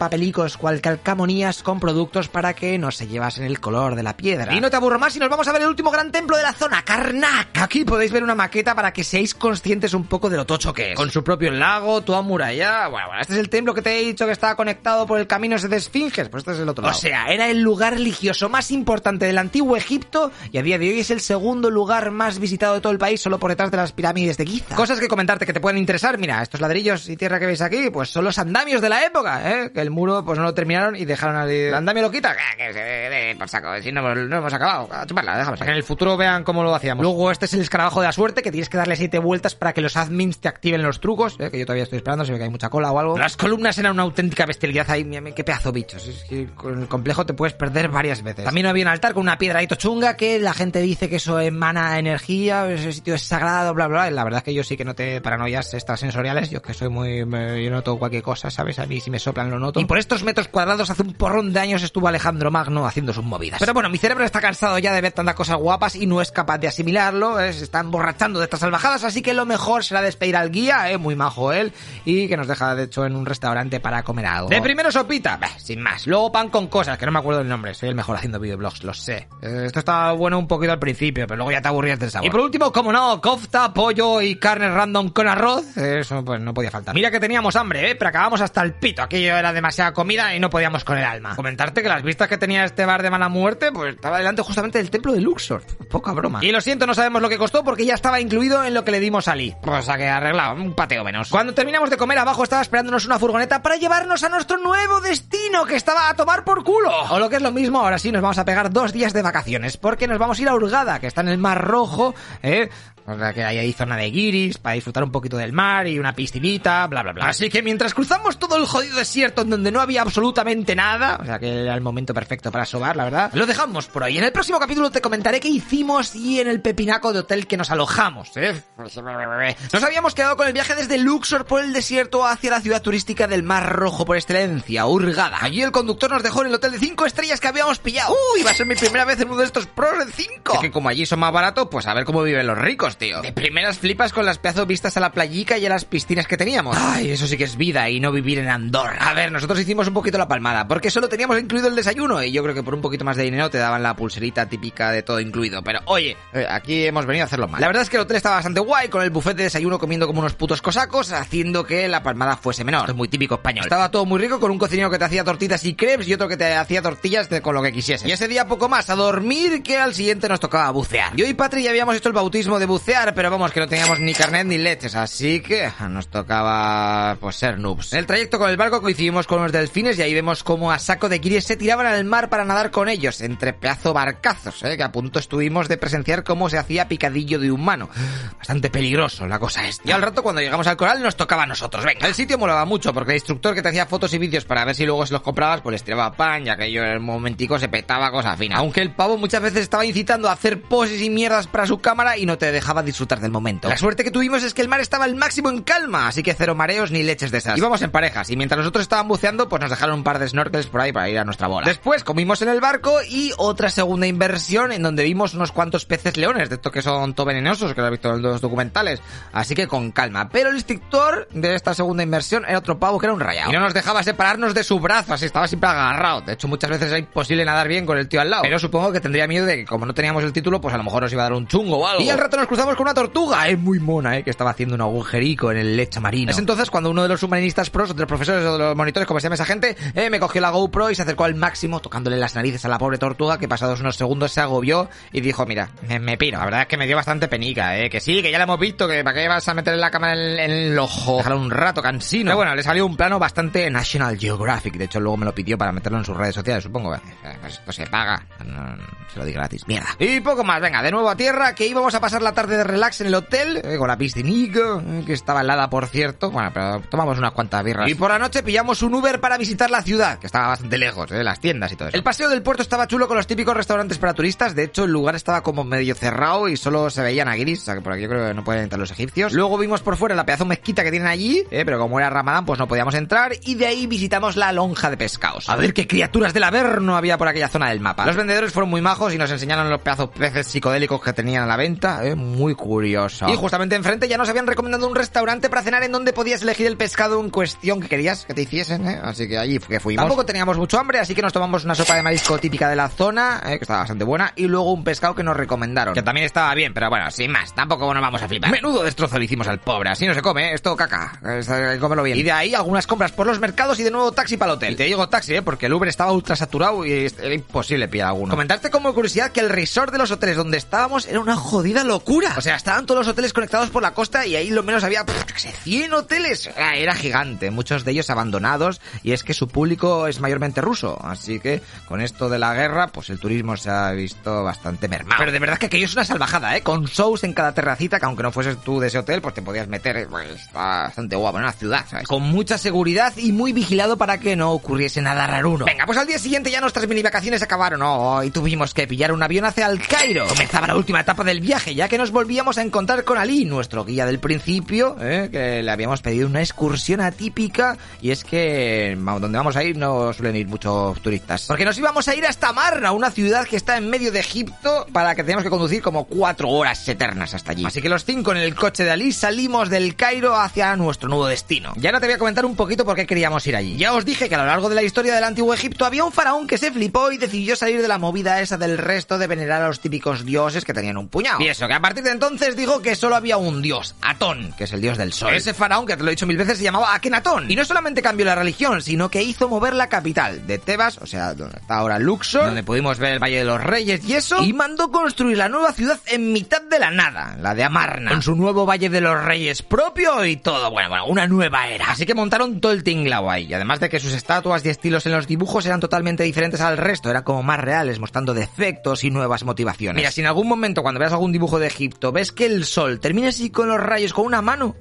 cual calcamonías con productos para que no se llevasen el color de la piedra. Y no te aburro más y nos vamos a ver el último gran templo de la zona, Karnak. Aquí podéis ver una maqueta para que seáis conscientes un poco de lo tocho que es. Con su propio lago, toda muralla. Bueno, bueno, este es el templo que te he dicho que estaba conectado por el camino de Esfinges, pues este es el otro lado. O sea, era el lugar religioso más importante del antiguo Egipto y a día de hoy es el segundo lugar más visitado de todo el país solo por detrás de las pirámides de Giza. Cosas que comentarte que te pueden interesar, mira, estos ladrillos y tierra que veis aquí, pues son los andamios de la época, ¿eh? Que el muro pues no lo terminaron y dejaron al el andamio lo quita, que se dé por saco, si no, no hemos acabado, a chuparla, déjame. Para que en el futuro vean cómo lo hacíamos. Luego este es el escarabajo de la suerte, que tienes que darle siete vueltas para que los admins te activen los trucos, ¿eh? que yo todavía estoy esperando, se ve que hay mucha cola o algo. Las columnas eran una auténtica bestialidad ahí, qué pedazo de bichos. Es que con el complejo te puedes perder varias veces. También había un altar con una piedra ahí chunga que la gente dice que eso emana energía, ese sitio es sagrado, bla, bla, bla. La verdad es que yo sí que no te paranoias extrasensoriales, yo que soy muy, me- yo noto cualquier cosa, ¿sabes? A mí si me soplan lo noto. Y por por estos metros cuadrados hace un porrón de años estuvo Alejandro Magno haciendo sus movidas. Pero bueno, mi cerebro está cansado ya de ver tantas cosas guapas y no es capaz de asimilarlo, ¿eh? se está emborrachando de estas salvajadas, así que lo mejor será despedir al guía, ¿eh? muy majo él, y que nos deja de hecho en un restaurante para comer algo. De primero sopita, bah, sin más. Luego pan con cosas, que no me acuerdo el nombre, soy el mejor haciendo videoblogs, lo sé. Eh, esto estaba bueno un poquito al principio, pero luego ya te aburrías del sabor. Y por último, como no, kofta, pollo y carne random con arroz, eso pues no podía faltar. Mira que teníamos hambre, ¿eh? pero acabamos hasta el pito, aquello era comida y no podíamos con el alma. Comentarte que las vistas que tenía este bar de mala muerte, pues estaba delante justamente del templo de Luxor. Poca broma. Y lo siento, no sabemos lo que costó porque ya estaba incluido en lo que le dimos a Lee. O sea que arreglado, un pateo menos. Cuando terminamos de comer abajo estaba esperándonos una furgoneta para llevarnos a nuestro nuevo destino que estaba a tomar por culo. O lo que es lo mismo, ahora sí nos vamos a pegar dos días de vacaciones porque nos vamos a ir a Hurgada, que está en el Mar Rojo, ¿eh? O sea que hay ahí zona de guiris para disfrutar un poquito del mar y una piscinita, bla bla bla. Así que mientras cruzamos todo el jodido desierto en donde no había absolutamente nada, o sea que era el momento perfecto para sobar, la verdad, lo dejamos por ahí. En el próximo capítulo te comentaré qué hicimos y en el pepinaco de hotel que nos alojamos, ¿eh? Nos habíamos quedado con el viaje desde Luxor por el desierto hacia la ciudad turística del Mar Rojo por excelencia, Hurgada. Allí el conductor nos dejó en el hotel de 5 estrellas que habíamos pillado. Uy, va a ser mi primera vez en uno de estos pros de 5. Es que como allí son más baratos, pues a ver cómo viven los ricos, tío. De primeras flipas con las pedazos vistas a la playica y a las piscinas que teníamos. Ay, eso sí que es vida y no vivir en Andorra. A ver, nosotros hicimos un poquito la palmada, porque solo teníamos incluido el desayuno y yo creo que por un poquito más de dinero te daban la pulserita típica de todo incluido. Pero oye, eh, aquí hemos venido a hacerlo mal. La verdad es que el hotel estaba bastante guay, con el buffet de desayuno comiendo como unos putos cosacos, haciendo que la palmada fuese menor. Esto es muy típico español. Estaba todo muy rico con un cocinero que te hacía tortitas y crepes y otro que te hacía tortillas de- con lo que quisiese. Y ese día poco más, a dormir, que al siguiente nos tocaba bucear. Yo y Patri ya habíamos hecho el bautismo de pero vamos, que no teníamos ni carnet ni leches, así que nos tocaba, pues, ser noobs. En el trayecto con el barco coincidimos con los delfines y ahí vemos cómo a saco de guiris se tiraban al mar para nadar con ellos, entre pedazo barcazos, ¿eh? que a punto estuvimos de presenciar cómo se hacía picadillo de humano. Bastante peligroso la cosa esta. Y al rato cuando llegamos al coral nos tocaba a nosotros, venga. El sitio molaba mucho porque el instructor que te hacía fotos y vídeos para ver si luego se los comprabas, pues les tiraba pan, ya que yo en el momentico se petaba cosa fina. Aunque el pavo muchas veces estaba incitando a hacer poses y mierdas para su cámara y no te dejaba disfrutar del momento. La suerte que tuvimos es que el mar estaba al máximo en calma, así que cero mareos ni leches de esas. Íbamos en parejas y mientras nosotros estaban buceando, pues nos dejaron un par de snorkels por ahí para ir a nuestra bola. Después comimos en el barco y otra segunda inversión en donde vimos unos cuantos peces leones, de estos que son todo venenosos, que lo he visto en los documentales. Así que con calma. Pero el instructor de esta segunda inversión era otro pavo que era un rayado. Y no nos dejaba separarnos de su brazo, así estaba siempre agarrado. De hecho, muchas veces era imposible nadar bien con el tío al lado. Pero supongo que tendría miedo de que como no teníamos el título, pues a lo mejor nos iba a dar un chungo o algo. Y al rato nos cruzamos con una tortuga, es muy mona, eh, que estaba haciendo un agujerico en el lecho marino. Es entonces cuando uno de los submarinistas pros, o de los profesores o de los monitores, como se llama esa gente, eh, me cogió la GoPro y se acercó al máximo, tocándole las narices a la pobre tortuga, que pasados unos segundos se agobió y dijo, mira, me, me piro. La verdad es que me dio bastante penica, eh, que sí, que ya la hemos visto, que para qué vas a meterle la cámara en, en el ojo. Déjalo un rato, cansino. Pero bueno, le salió un plano bastante National Geographic, de hecho luego me lo pidió para meterlo en sus redes sociales, supongo. Eh, pues esto se paga, no, se lo di gratis, mierda. Y poco más, venga, de nuevo a tierra, que íbamos a pasar la tarde de relax en el hotel, eh, con la piscinica, eh, que estaba helada por cierto, bueno, pero tomamos unas cuantas birras. Y por la noche pillamos un Uber para visitar la ciudad, que estaba bastante lejos, eh, las tiendas y todo eso. El paseo del puerto estaba chulo con los típicos restaurantes para turistas, de hecho el lugar estaba como medio cerrado y solo se veían aguiris, o sea que por aquí yo creo que no pueden entrar los egipcios. Luego vimos por fuera la pedazo mezquita que tienen allí, eh, pero como era Ramadán pues no podíamos entrar y de ahí visitamos la lonja de pescados. A ver qué criaturas del Averno había por aquella zona del mapa. Los vendedores fueron muy majos y nos enseñaron los pedazos peces psicodélicos que tenían a la venta, eh, muy curioso. Y justamente enfrente ya nos habían recomendado un restaurante para cenar en donde podías elegir el pescado en cuestión que querías que te hiciesen, eh, así que allí que fuimos. Tampoco teníamos mucho hambre, así que nos tomamos una sopa de marisco típica de la zona, eh, que estaba bastante buena, y luego un pescado que nos recomendaron, que también estaba bien, pero bueno, sin más, tampoco nos vamos a flipar. Menudo destrozo le hicimos al pobre, así no se come, eh, esto caca, hay que comerlo bien. Y de ahí algunas compras por los mercados y de nuevo taxi para el hotel. Y te digo taxi, eh, porque el Uber estaba ultra saturado y era imposible pillar alguno. Comentarte como curiosidad que el resort de los hoteles donde estábamos era una jodida locura. O sea, estaban todos los hoteles conectados por la costa y ahí lo menos había, pff, yo qué sé, 100 hoteles. Era, era gigante, muchos de ellos abandonados y es que su público es mayormente ruso. Así que con esto de la guerra, pues el turismo se ha visto bastante mermado. Pero de verdad que aquello es una salvajada, ¿eh? Con shows en cada terracita, que aunque no fueses tú de ese hotel, pues te podías meter, pues está bastante guapo, en una ciudad, ¿sabes? Con mucha seguridad y muy vigilado para que no ocurriese nada raruno. Venga, pues al día siguiente ya nuestras mini vacaciones acabaron, oh, y tuvimos que pillar un avión hacia el Cairo. Comenzaba la última etapa del viaje, ya que nos volvíamos a encontrar con Ali, nuestro guía del principio, ¿eh? que le habíamos pedido una excursión atípica y es que donde vamos a ir no suelen ir muchos turistas. Porque nos íbamos a ir hasta Marra, una ciudad que está en medio de Egipto, para que teníamos que conducir como cuatro horas eternas hasta allí. Así que los cinco en el coche de Ali salimos del Cairo hacia nuestro nuevo destino. Ya no te voy a comentar un poquito por qué queríamos ir allí. Ya os dije que a lo largo de la historia del antiguo Egipto había un faraón que se flipó y decidió salir de la movida esa del resto de venerar a los típicos dioses que tenían un puñado. Y eso, que a partir de entonces dijo que solo había un dios, Atón, que es el dios del sol. Ese faraón, que te lo he dicho mil veces, se llamaba Akenatón. Y no solamente cambió la religión, sino que hizo mover la capital de Tebas, o sea, donde está ahora Luxor, donde pudimos ver el Valle de los Reyes y eso, y mandó construir la nueva ciudad en mitad de la nada, la de Amarna, con su nuevo Valle de los Reyes propio y todo, bueno, bueno, una nueva era. Así que montaron todo el tinglao ahí, y además de que sus estatuas y estilos en los dibujos eran totalmente diferentes al resto, eran como más reales, mostrando defectos y nuevas motivaciones. Mira, si en algún momento cuando veas algún dibujo de Egipto ves que el sol termina así con los rayos con una mano,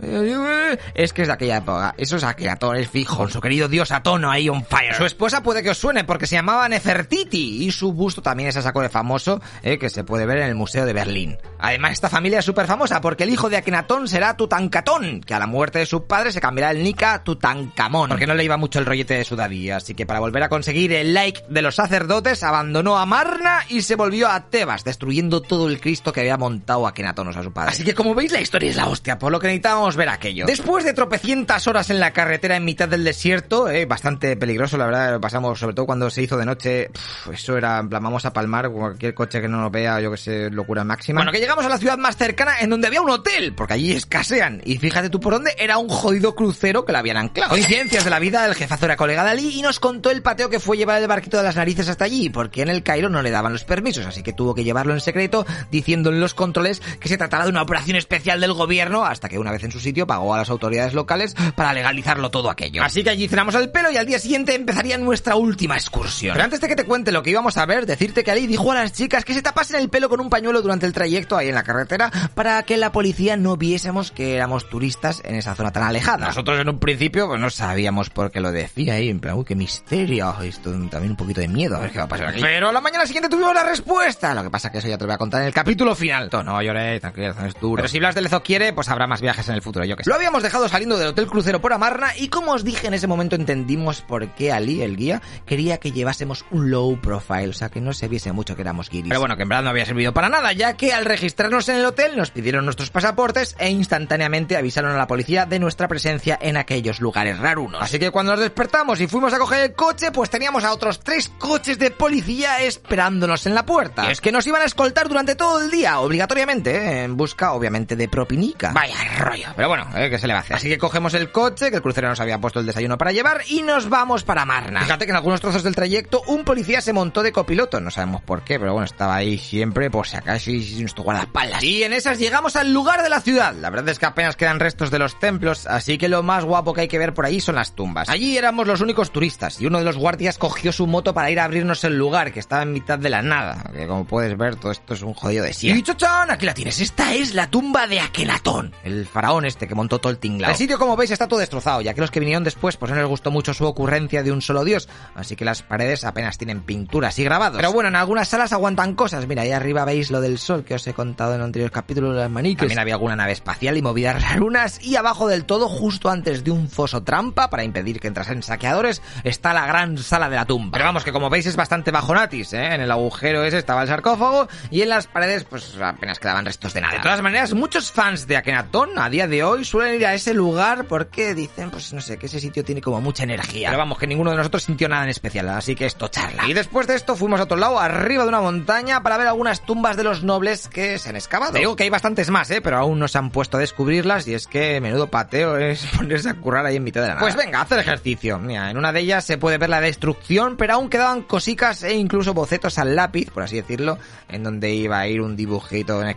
es que es de aquella época. Eso es Akenatón, es fijo, con su querido dios Atono ahí on fire. Su esposa puede que os suene porque se llamaba Nefertiti y su busto también es a saco de famoso eh, que se puede ver en el Museo de Berlín. Además, esta familia es súper famosa porque el hijo de Akenatón será Tutankatón, que a la muerte de su padre se cambiará el Nika a Tutankamón, porque no le iba mucho el rollete de su daddy. Así que para volver a conseguir el like de los sacerdotes, abandonó a Marna y se volvió a Tebas, destruyendo todo el Cristo que había montado Akenatón, su padre. Así que como veis, la historia es la hostia, por lo que necesitábamos ver aquello. Después de tropecientas horas en la carretera en mitad del desierto, eh, bastante peligroso, la verdad, lo pasamos, sobre todo cuando se hizo de noche, pff, eso era, en plan, vamos a palmar, cualquier coche que no nos vea, yo que sé, locura máxima. Bueno, que llegamos a la ciudad más cercana en donde había un hotel, porque allí escasean, y fíjate tú por dónde, era un jodido crucero que la habían anclado. Coincidencias de la vida, el jefazo era colega de Ali y nos contó el pateo que fue llevar el barquito de las narices hasta allí, porque en el Cairo no le daban los permisos, así que tuvo que llevarlo en secreto, diciendo en los controles que se trataba de una operación especial del gobierno, hasta que una vez en su sitio pagó a las autoridades locales para legalizarlo todo aquello. Así que allí cenamos el pelo y al día siguiente empezaría nuestra última excursión. Pero antes de que te cuente lo que íbamos a ver, decirte que Ali dijo a las chicas que se tapasen el pelo con un pañuelo durante el trayecto ahí en la carretera para que la policía no viésemos que éramos turistas en esa zona tan alejada. Nosotros en un principio pues no sabíamos por qué lo decía ahí, en plan, uy, qué misterio, esto también un poquito de miedo, a ver qué va a pasar aquí. Pero a la mañana siguiente tuvimos la respuesta, lo que pasa que eso ya te lo voy a contar en el capítulo final. No tranquilo, no es duro. Pero si Blas de Lezo quiere, pues habrá más viajes en el futuro, yo que sé. Lo habíamos dejado saliendo del hotel crucero por Amarna y como os dije en ese momento entendimos por qué Ali, el guía, quería que llevásemos un low profile, o sea que no se viese mucho que éramos guiris. Pero bueno, que en verdad no había servido para nada, ya que al registrarnos en el hotel nos pidieron nuestros pasaportes e instantáneamente avisaron a la policía de nuestra presencia en aquellos lugares rarunos. Así que cuando nos despertamos y fuimos a coger el coche, pues teníamos a otros tres coches de policía esperándonos en la puerta. Y es que nos iban a escoltar durante todo el día, obligatoriamente, ¿eh? en busca, obviamente, de propinica. Vaya rollo. Pero bueno, ¿eh? ¿qué se le va a hacer? Así que cogemos el coche, que el crucero nos había puesto el desayuno para llevar, y nos vamos para Marna. Fíjate que en algunos trozos del trayecto un policía se montó de copiloto, no sabemos por qué, pero bueno, estaba ahí siempre por si acaso y nuestro guardaespaldas. Y en esas llegamos al lugar de la ciudad. La verdad es que apenas quedan restos de los templos, así que lo más guapo que hay que ver por ahí son las tumbas. Allí éramos los únicos turistas, y uno de los guardias cogió su moto para ir a abrirnos el lugar, que estaba en mitad de la nada. Que como puedes ver, todo esto es un jodido desierto. Y chochan, aquí la tienes. Esta es la tumba de Akenatón, el faraón este que montó todo el tinglao. El sitio, como veis, está todo destrozado, ya que los que vinieron después pues no les gustó mucho su ocurrencia de un solo dios, así que las paredes apenas tienen pinturas y grabados. Pero bueno, en algunas salas aguantan cosas. Mira, ahí arriba veis lo del sol que os he contado en el anterior capítulo de las maniques. También había alguna nave espacial y movidas rarunas y abajo del todo, justo antes de un foso trampa para impedir que entrasen saqueadores, está la gran sala de la tumba. Pero vamos, que como veis es bastante bajonatis, ¿eh? En el agujero ese estaba el sarcófago y en las paredes pues apenas quedaban restos de nada. De todas maneras, muchos fans de Akenatón a día de hoy suelen ir a ese lugar porque dicen, pues no sé, que ese sitio tiene como mucha energía. Pero vamos, que ninguno de nosotros sintió nada en especial, así que esto charla. Y después de esto fuimos a otro lado, arriba de una montaña, para ver algunas tumbas de los nobles que se han excavado. Digo que hay bastantes más, ¿eh? Pero aún no se han puesto a descubrirlas y es que menudo pateo es ponerse a currar ahí en mitad de la nada. Pues venga, haz el ejercicio. Mira, en una de ellas se puede ver la destrucción, pero aún quedaban cosicas e incluso bocetos al lápiz, por así decirlo, en donde iba a ir un dibujito en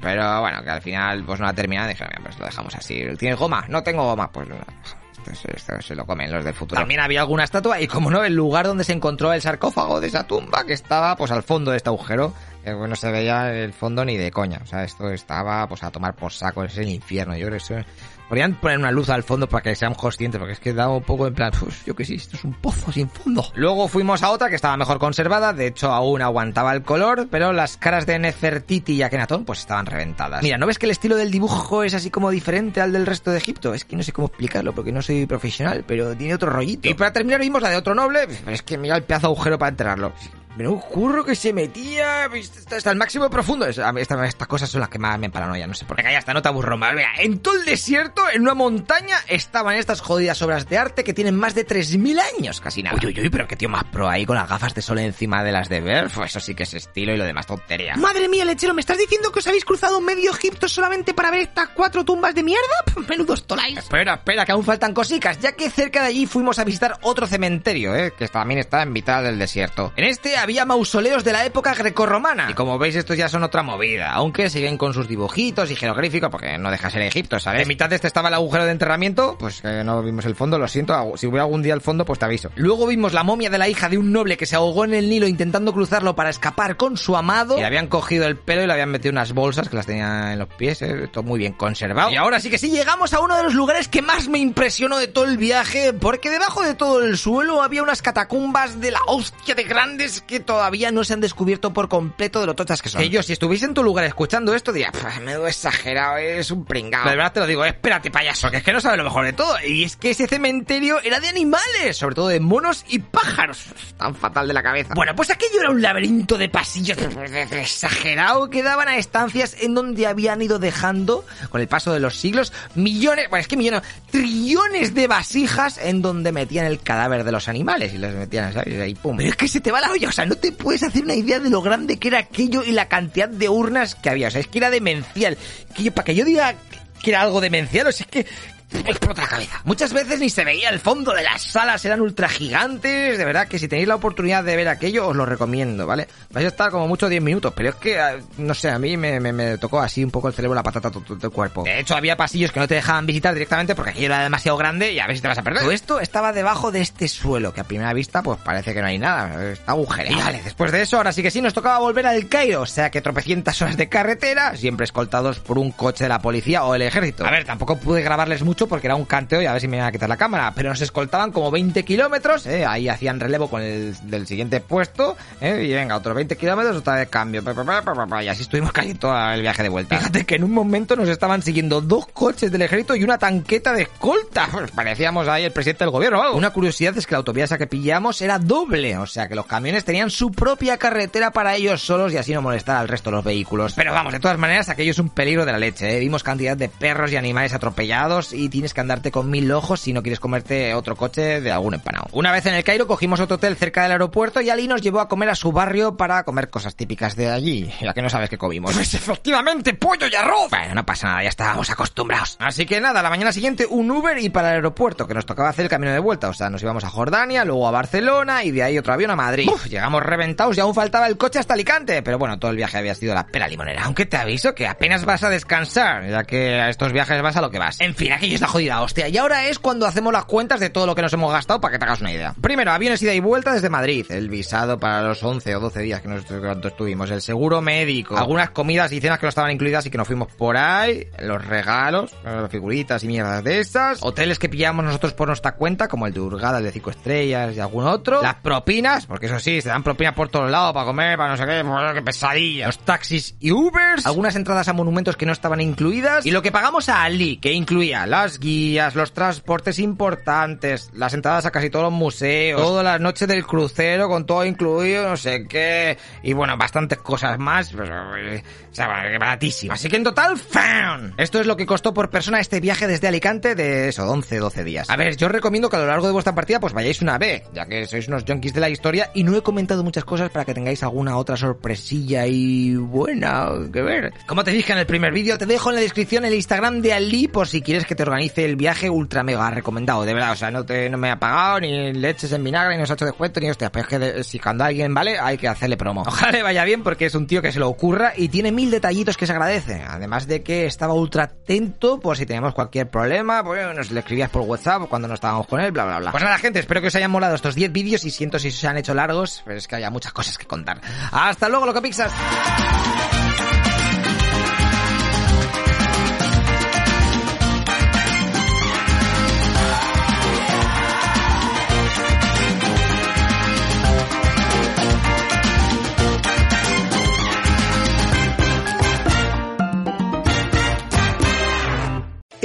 Pero bueno, que al final pues no la terminado y dije, mira, pues lo dejamos así. ¿Tienes goma? No tengo goma, pues esto, esto se lo comen los del futuro. También había alguna estatua y como no, el lugar donde se encontró el sarcófago de esa tumba que estaba pues al fondo de este agujero que no se veía el fondo ni de coña. O sea, esto estaba pues a tomar por saco, es el infierno. Yo creo que eso... Podrían poner una luz al fondo para que seamos conscientes, porque es que daba un poco en plan, pues yo que sí, esto es un pozo sin fondo. Luego fuimos a otra que estaba mejor conservada, de hecho aún aguantaba el color, pero las caras de Nefertiti y Akenatón pues estaban reventadas. Mira, ¿no ves que el estilo del dibujo es así como diferente al del resto de Egipto? Es que no sé cómo explicarlo porque no soy profesional, pero tiene otro rollito. Y para terminar vimos la de otro noble, es que mira el pedazo de agujero para enterrarlo. Pero un curro que se metía hasta el máximo profundo. Estas, cosas son las que más me paranoia, no sé por qué. Ya está, no te aburro más. Mira, en todo el desierto, en una montaña, estaban estas jodidas obras de arte que tienen más de 3.000 años, casi nada. Uy, uy, uy, pero qué tío más pro ahí con las gafas de sol encima de las de ver. Pues eso sí que es estilo y lo demás tontería. Madre mía, lechero, ¿me estás diciendo que os habéis cruzado medio Egipto solamente para ver estas cuatro tumbas de mierda? Menudos toláis. Espera, espera, que aún faltan cositas, ya que cerca de allí fuimos a visitar otro cementerio, ¿eh? que también está en mitad del desierto. En este había mausoleos de la época grecorromana. Y como veis, estos ya son otra movida, aunque siguen con sus dibujitos y jeroglíficos, porque no deja ser Egipto, ¿sabes? En mitad de este estaba el agujero de enterramiento, pues que no vimos el fondo, lo siento, si hubiera algún día el fondo, pues te aviso. Luego vimos la momia de la hija de un noble que se ahogó en el Nilo intentando cruzarlo para escapar con su amado. Y le habían cogido el pelo y le habían metido unas bolsas que las tenía en los pies, ¿eh? todo muy bien conservado. Y ahora sí que sí, llegamos a uno de los lugares que más me impresionó de todo el viaje, porque debajo de todo el suelo había unas catacumbas de la hostia de grandes que todavía no se han descubierto por completo de lo tochas que son. Que yo, si estuviese en tu lugar escuchando esto, diría, me he exagerado, es un pringado. De verdad te lo digo, espérate, payaso, que es que no sabe lo mejor de todo. Y es que ese cementerio era de animales, sobre todo de monos y pájaros. Tan fatal de la cabeza. Bueno, pues aquello era un laberinto de pasillos exagerado que daban a estancias en donde habían ido dejando, con el paso de los siglos, millones, bueno, es que millones, trillones de vasijas en donde metían el cadáver de los animales y los metían, ¿sabes? Ahí, pum. Pero es que se te va la olla, sea, no te puedes hacer una idea de lo grande que era aquello y la cantidad de urnas que había. O sea, es que era demencial. Que para que yo diga que era algo demencial, o sea, es que explota la cabeza. Muchas veces ni se veía el fondo de las salas, eran ultra gigantes. De verdad que si tenéis la oportunidad de ver aquello, os lo recomiendo, ¿vale? Vais a estar como mucho 10 minutos, pero es que, ah, no sé, a mí me, me, tocó así un poco el cerebro, la patata, todo, el cuerpo. De hecho, había pasillos que no te dejaban visitar directamente porque aquello era demasiado grande y a ver si te vas a perder. Todo esto estaba debajo de este suelo, que a primera vista, pues parece que no hay nada, está agujereado. Vale, después de eso, ahora sí que sí, nos tocaba volver al Cairo, o sea que tropecientas horas de carretera, siempre escoltados por un coche de la policía o el ejército. A ver, tampoco pude grabarles mucho porque era un canteo y a ver si me iban a quitar la cámara. Pero nos escoltaban como 20 kilómetros, ¿eh? ahí hacían relevo con el del siguiente puesto, ¿eh? y venga, otros 20 kilómetros, otra vez cambio. Y así estuvimos casi todo el viaje de vuelta. Fíjate que en un momento nos estaban siguiendo dos coches del ejército y una tanqueta de escolta. Pues parecíamos ahí el presidente del gobierno o algo. Una curiosidad es que la autovía esa que pillamos era doble, o sea que los camiones tenían su propia carretera para ellos solos y así no molestar al resto de los vehículos. Pero vamos, de todas maneras, aquello es un peligro de la leche. ¿eh? Vimos cantidad de perros y animales atropellados y tienes que andarte con mil ojos si no quieres comerte otro coche de algún empanado. Una vez en el Cairo cogimos otro hotel cerca del aeropuerto y Ali nos llevó a comer a su barrio para comer cosas típicas de allí. Ya que no sabes qué comimos. Pues efectivamente, pollo y arroz. Bueno, no pasa nada, ya estábamos acostumbrados. Así que nada, la mañana siguiente un Uber y para el aeropuerto, que nos tocaba hacer el camino de vuelta. O sea, nos íbamos a Jordania, luego a Barcelona y de ahí otro avión a Madrid. Uf, llegamos reventados y aún faltaba el coche hasta Alicante. Pero bueno, todo el viaje había sido la pera limonera. Aunque te aviso que apenas vas a descansar, ya que a estos viajes vas a lo que vas. En fin, aquello la jodida hostia. Y ahora es cuando hacemos las cuentas de todo lo que nos hemos gastado para que te hagas una idea. Primero, aviones ida y vuelta desde Madrid, el visado para los 11 o 12 días que nosotros estuvimos, el seguro médico, algunas comidas y cenas que no estaban incluidas y que nos fuimos por ahí, los regalos, las figuritas y mierdas de esas, hoteles que pillamos nosotros por nuestra cuenta, como el de Urgada, el de 5 estrellas y algún otro, las propinas, porque eso sí, se dan propinas por todos lados para comer, para no sé qué, qué pesadilla, los taxis y Ubers, algunas entradas a monumentos que no estaban incluidas. Y lo que pagamos a Ali, que incluía las guías, los transportes importantes, las entradas a casi todos los museos, todas las noches del crucero con todo incluido, no sé qué, y bueno, bastantes cosas más, pero, eh, o sea, baratísimo. Así que en total, ¡fan! Esto es lo que costó por persona este viaje desde Alicante de eso, 11, 12 días. A ver, yo recomiendo que a lo largo de vuestra partida pues vayáis una vez, ya que sois unos junkies de la historia y no he comentado muchas cosas para que tengáis alguna otra sorpresilla y buena que ver. Como te dije en el primer vídeo, te dejo en la descripción el Instagram de Ali por si quieres que te organice organice el viaje ultra mega recomendado, de verdad. O sea, no, te, no me ha pagado ni leches en vinagre, ni nos ha hecho descuento, ni hostia. Pero es que si cuando alguien vale, hay que hacerle promo. Ojalá le vaya bien porque es un tío que se lo ocurra y tiene mil detallitos que se agradece. Además de que estaba ultra atento por si teníamos cualquier problema, pues nos le escribías por WhatsApp cuando no estábamos con él, bla, bla, bla. Pues nada, gente, espero que os hayan molado estos 10 vídeos y siento si se han hecho largos, pero es que haya muchas cosas que contar. Hasta luego, loco Pixas.